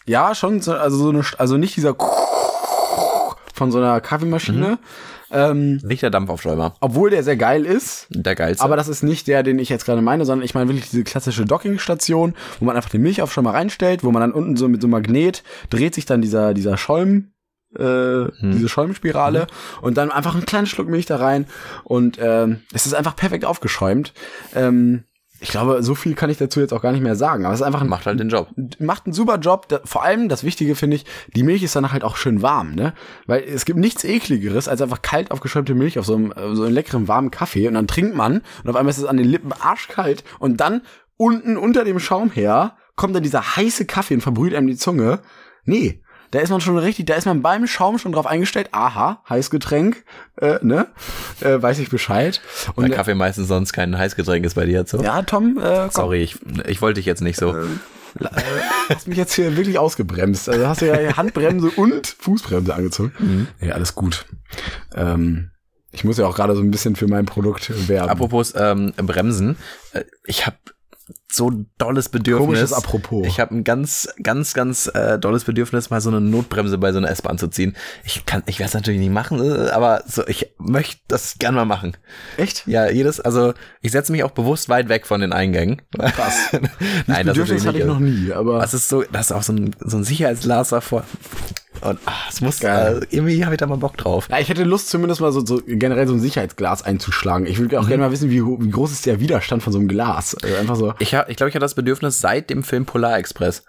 Ja, schon, so, also so eine, also nicht dieser von so einer Kaffeemaschine, ähm, Nicht der Dampfaufschäumer. obwohl der sehr geil ist. Der geilste. Aber das ist nicht der, den ich jetzt gerade meine, sondern ich meine wirklich diese klassische Dockingstation, wo man einfach den Milchaufschäumer reinstellt, wo man dann unten so mit so einem Magnet dreht sich dann dieser, dieser Schäum, äh, diese Schäumspirale und dann einfach einen kleinen Schluck Milch da rein und ähm, es ist einfach perfekt aufgeschäumt. Ähm, ich glaube, so viel kann ich dazu jetzt auch gar nicht mehr sagen, aber es ist einfach ein, macht halt den Job. macht einen super Job. Da, vor allem das Wichtige finde ich, die Milch ist dann halt auch schön warm, ne? Weil es gibt nichts ekligeres als einfach kalt aufgeschäumte Milch auf so einem, so einem leckeren warmen Kaffee und dann trinkt man und auf einmal ist es an den Lippen arschkalt und dann unten unter dem Schaum her kommt dann dieser heiße Kaffee und verbrüht einem die Zunge. Nee. Da ist man schon richtig, da ist man beim Schaum schon drauf eingestellt. Aha, Heißgetränk, äh, ne? Äh, weiß ich Bescheid. Und Weil Kaffee meistens sonst kein Heißgetränk ist bei dir jetzt so. ja, Tom, äh, komm, Sorry, ich, ich wollte dich jetzt nicht so. hast mich jetzt hier wirklich ausgebremst. Also hast du ja Handbremse und Fußbremse angezogen. Ja, alles gut. Ähm, ich muss ja auch gerade so ein bisschen für mein Produkt werben. Apropos ähm, Bremsen, äh, ich habe so ein dolles Bedürfnis. Komisches Apropos. Ich habe ein ganz, ganz, ganz äh, dolles Bedürfnis, mal so eine Notbremse bei so einer S-Bahn zu ziehen. Ich kann, ich werde es natürlich nicht machen, äh, aber so, ich möchte das gern mal machen. Echt? Ja, jedes, also ich setze mich auch bewusst weit weg von den Eingängen. Krass. Nein, das Bedürfnis natürlich hatte ich noch nie, aber Das ist so, das ist auch so ein, so ein Sicherheitsglas davor. Und ah, es muss, Geil. äh, irgendwie habe ich da mal Bock drauf. ja, ich hätte Lust, zumindest mal so, so generell so ein Sicherheitsglas einzuschlagen. Ich würde auch gerne mal wissen, wie, wie groß ist der Widerstand von so einem Glas. Also einfach so. Ich habe, ich glaube, ich hatte das Bedürfnis seit dem Film Polar Express.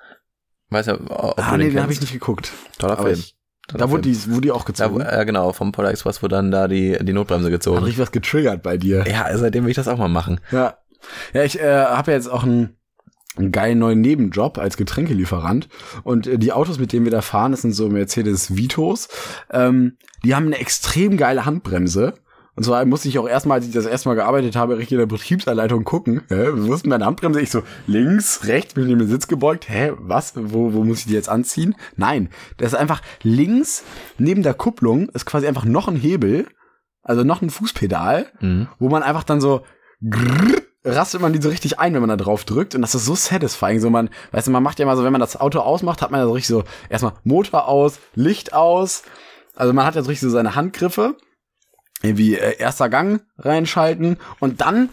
Weiß ja, ob Ah, du nee, den den habe ich nicht geguckt. Toller Aber Film. ich, Toller da wurde die, wurde die auch Da, gezogen. äh, genau, vom Polar Express wurde dann da die, die Notbremse Hat gezogen. richtig was getriggert bei dir. Ja, seitdem will ich das auch mal machen. Ja. Ja, ich äh, habe ja jetzt auch einen, einen geilen neuen Nebenjob als Getränkelieferant. Und äh, die Autos, mit denen wir da fahren, das sind so Mercedes Vitos. Ähm, die haben eine extrem geile Handbremse. Und zwar musste ich auch erstmal, als ich das erste Mal gearbeitet habe, richtig in der Betriebsanleitung gucken. Hä, wo ist meine Handbremse? Ich so, links, rechts, bin ich in den Sitz gebeugt. Hä, was? Wo, wo muss ich die jetzt anziehen? Nein, das ist einfach links, neben der Kupplung, ist quasi einfach noch ein Hebel, also noch ein Fußpedal, Mhm. wo man einfach dann so grrr, rastet man die so richtig ein, wenn man da drauf drückt. Und das ist so satisfying. So man, weißt du, man macht ja mal so, wenn man das Auto ausmacht, hat man ja so richtig so erstmal Motor aus, Licht aus. Also man hat ja so richtig so seine Handgriffe. Irgendwie äh, erster Gang reinschalten und dann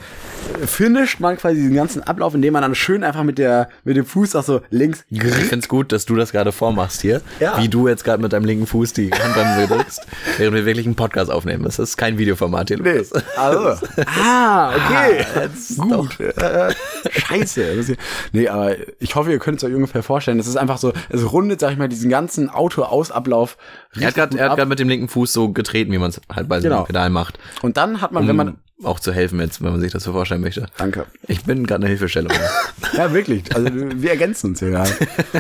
äh, finisht man quasi diesen ganzen Ablauf, indem man dann schön einfach mit der mit dem Fuß auch so links Ich find's gut, dass du das gerade vormachst hier. Ja. Wie du jetzt gerade mit deinem linken Fuß die Handbremse drückst, während wir wirklich einen Podcast aufnehmen. Das ist kein Videoformat hier. Nee. Also. Ah, okay. Ah, Gut. Äh, scheiße. Das nee, aber ich hoffe, ihr könnt es euch ungefähr vorstellen. Es ist einfach so, es rundet, sag ich mal, diesen ganzen Auto-Aus-Ablauf. Er hat gerade er mit dem linken Fuß so getreten, wie man es halt bei so Genau. einem Pedal macht. Und dann hat man, wenn man. Um auch zu helfen jetzt, wenn man sich das so vorstellen möchte. Danke. Ich bin gerade eine Hilfestellung. Ja, wirklich. Also wir ergänzen uns hier gerade.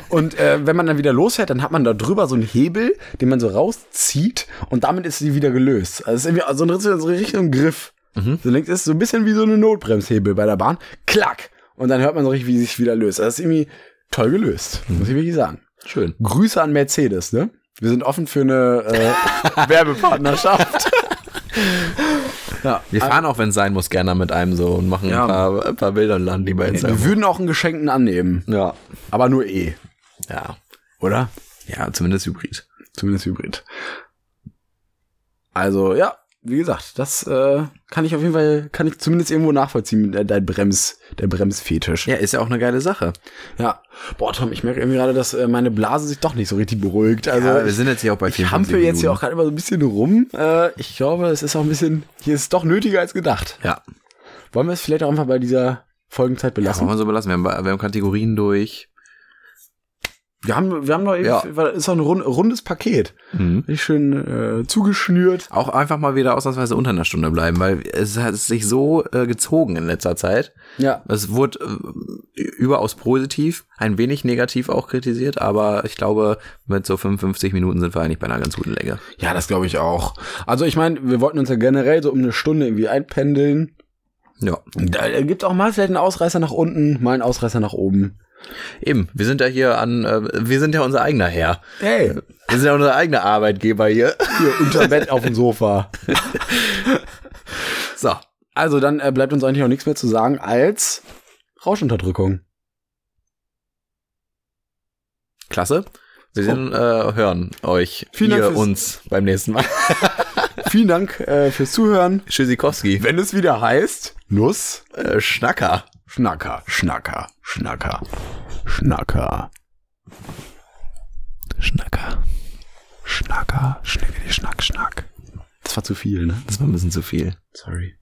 Und äh, wenn man dann wieder losfährt, dann hat man da drüber so einen Hebel, den man so rauszieht und damit ist sie wieder gelöst. Also es ist irgendwie so ein, so richtiger Griff. So links ist so ein bisschen wie so eine Notbremshebel bei der Bahn. Klack! Und dann hört man so richtig, wie sie sich wieder löst. Also das ist irgendwie toll gelöst, muss ich wirklich sagen. Schön. Grüße an Mercedes, ne? Wir sind offen für eine äh, Werbepartnerschaft. Ja. Wir fahren auch, wenn es sein muss, gerne mit einem so und machen Ja. ein, paar, ein paar Bilder und laden die bei Wir Instagram. würden auch einen Geschenkten annehmen, Ja. aber nur eh, Ja. oder? Ja, zumindest Hybrid. Zumindest Hybrid. Also, ja, wie gesagt, das äh, kann ich auf jeden Fall, kann ich zumindest irgendwo nachvollziehen, äh, dein Brems, der Bremsfetisch. Ja, ist ja auch eine geile Sache. Ja. Boah, Tom, ich merke irgendwie gerade, dass äh, meine Blase sich doch nicht so richtig beruhigt. Also, ja, wir sind jetzt hier auch bei ich 54 hampel jetzt hier auch gerade immer so ein bisschen rum. Äh, ich glaube, es ist auch ein bisschen, hier ist es doch nötiger als gedacht. Ja, Wollen wir es vielleicht auch einfach bei dieser Folgenzeit ja belassen? wollen wir so belassen. Wir haben, wir haben Kategorien durch. Wir haben, wir haben noch, Ja. ist auch ein rund, rundes Paket. Mhm. Richtig schön äh, zugeschnürt. Auch einfach mal wieder ausnahmsweise unter einer Stunde bleiben, weil es hat sich so äh, gezogen in letzter Zeit. Ja. Es wurde äh, überaus positiv, ein wenig negativ auch kritisiert, aber ich glaube, mit so 55 Minuten sind wir eigentlich bei einer ganz guten Länge. Ja, das glaube ich auch. Also ich meine, wir wollten uns ja generell so um eine Stunde irgendwie einpendeln. Ja, Da gibt auch mal vielleicht einen Ausreißer nach unten, mal einen Ausreißer nach oben. Eben. Wir sind ja hier an, äh, wir sind ja unser eigener Herr. Hey, Wir sind ja unser eigener Arbeitgeber hier. hier unter Bett auf dem Sofa. So. Also dann äh, bleibt uns eigentlich auch nichts mehr zu sagen als Rauschunterdrückung. Klasse. Wir sehen, äh, hören euch, Vielen ihr uns beim nächsten Mal. Vielen Dank äh, fürs Zuhören. Tschüssikowski. Wenn es wieder heißt, Nuss, Äh, Schnacker. Schnacker, Schnacker, Schnacker, Schnacker, Schnacker. Schnacker, Schnickeli, Schnack, Schnack. Das war zu viel, ne? Das war ein bisschen zu viel. Sorry.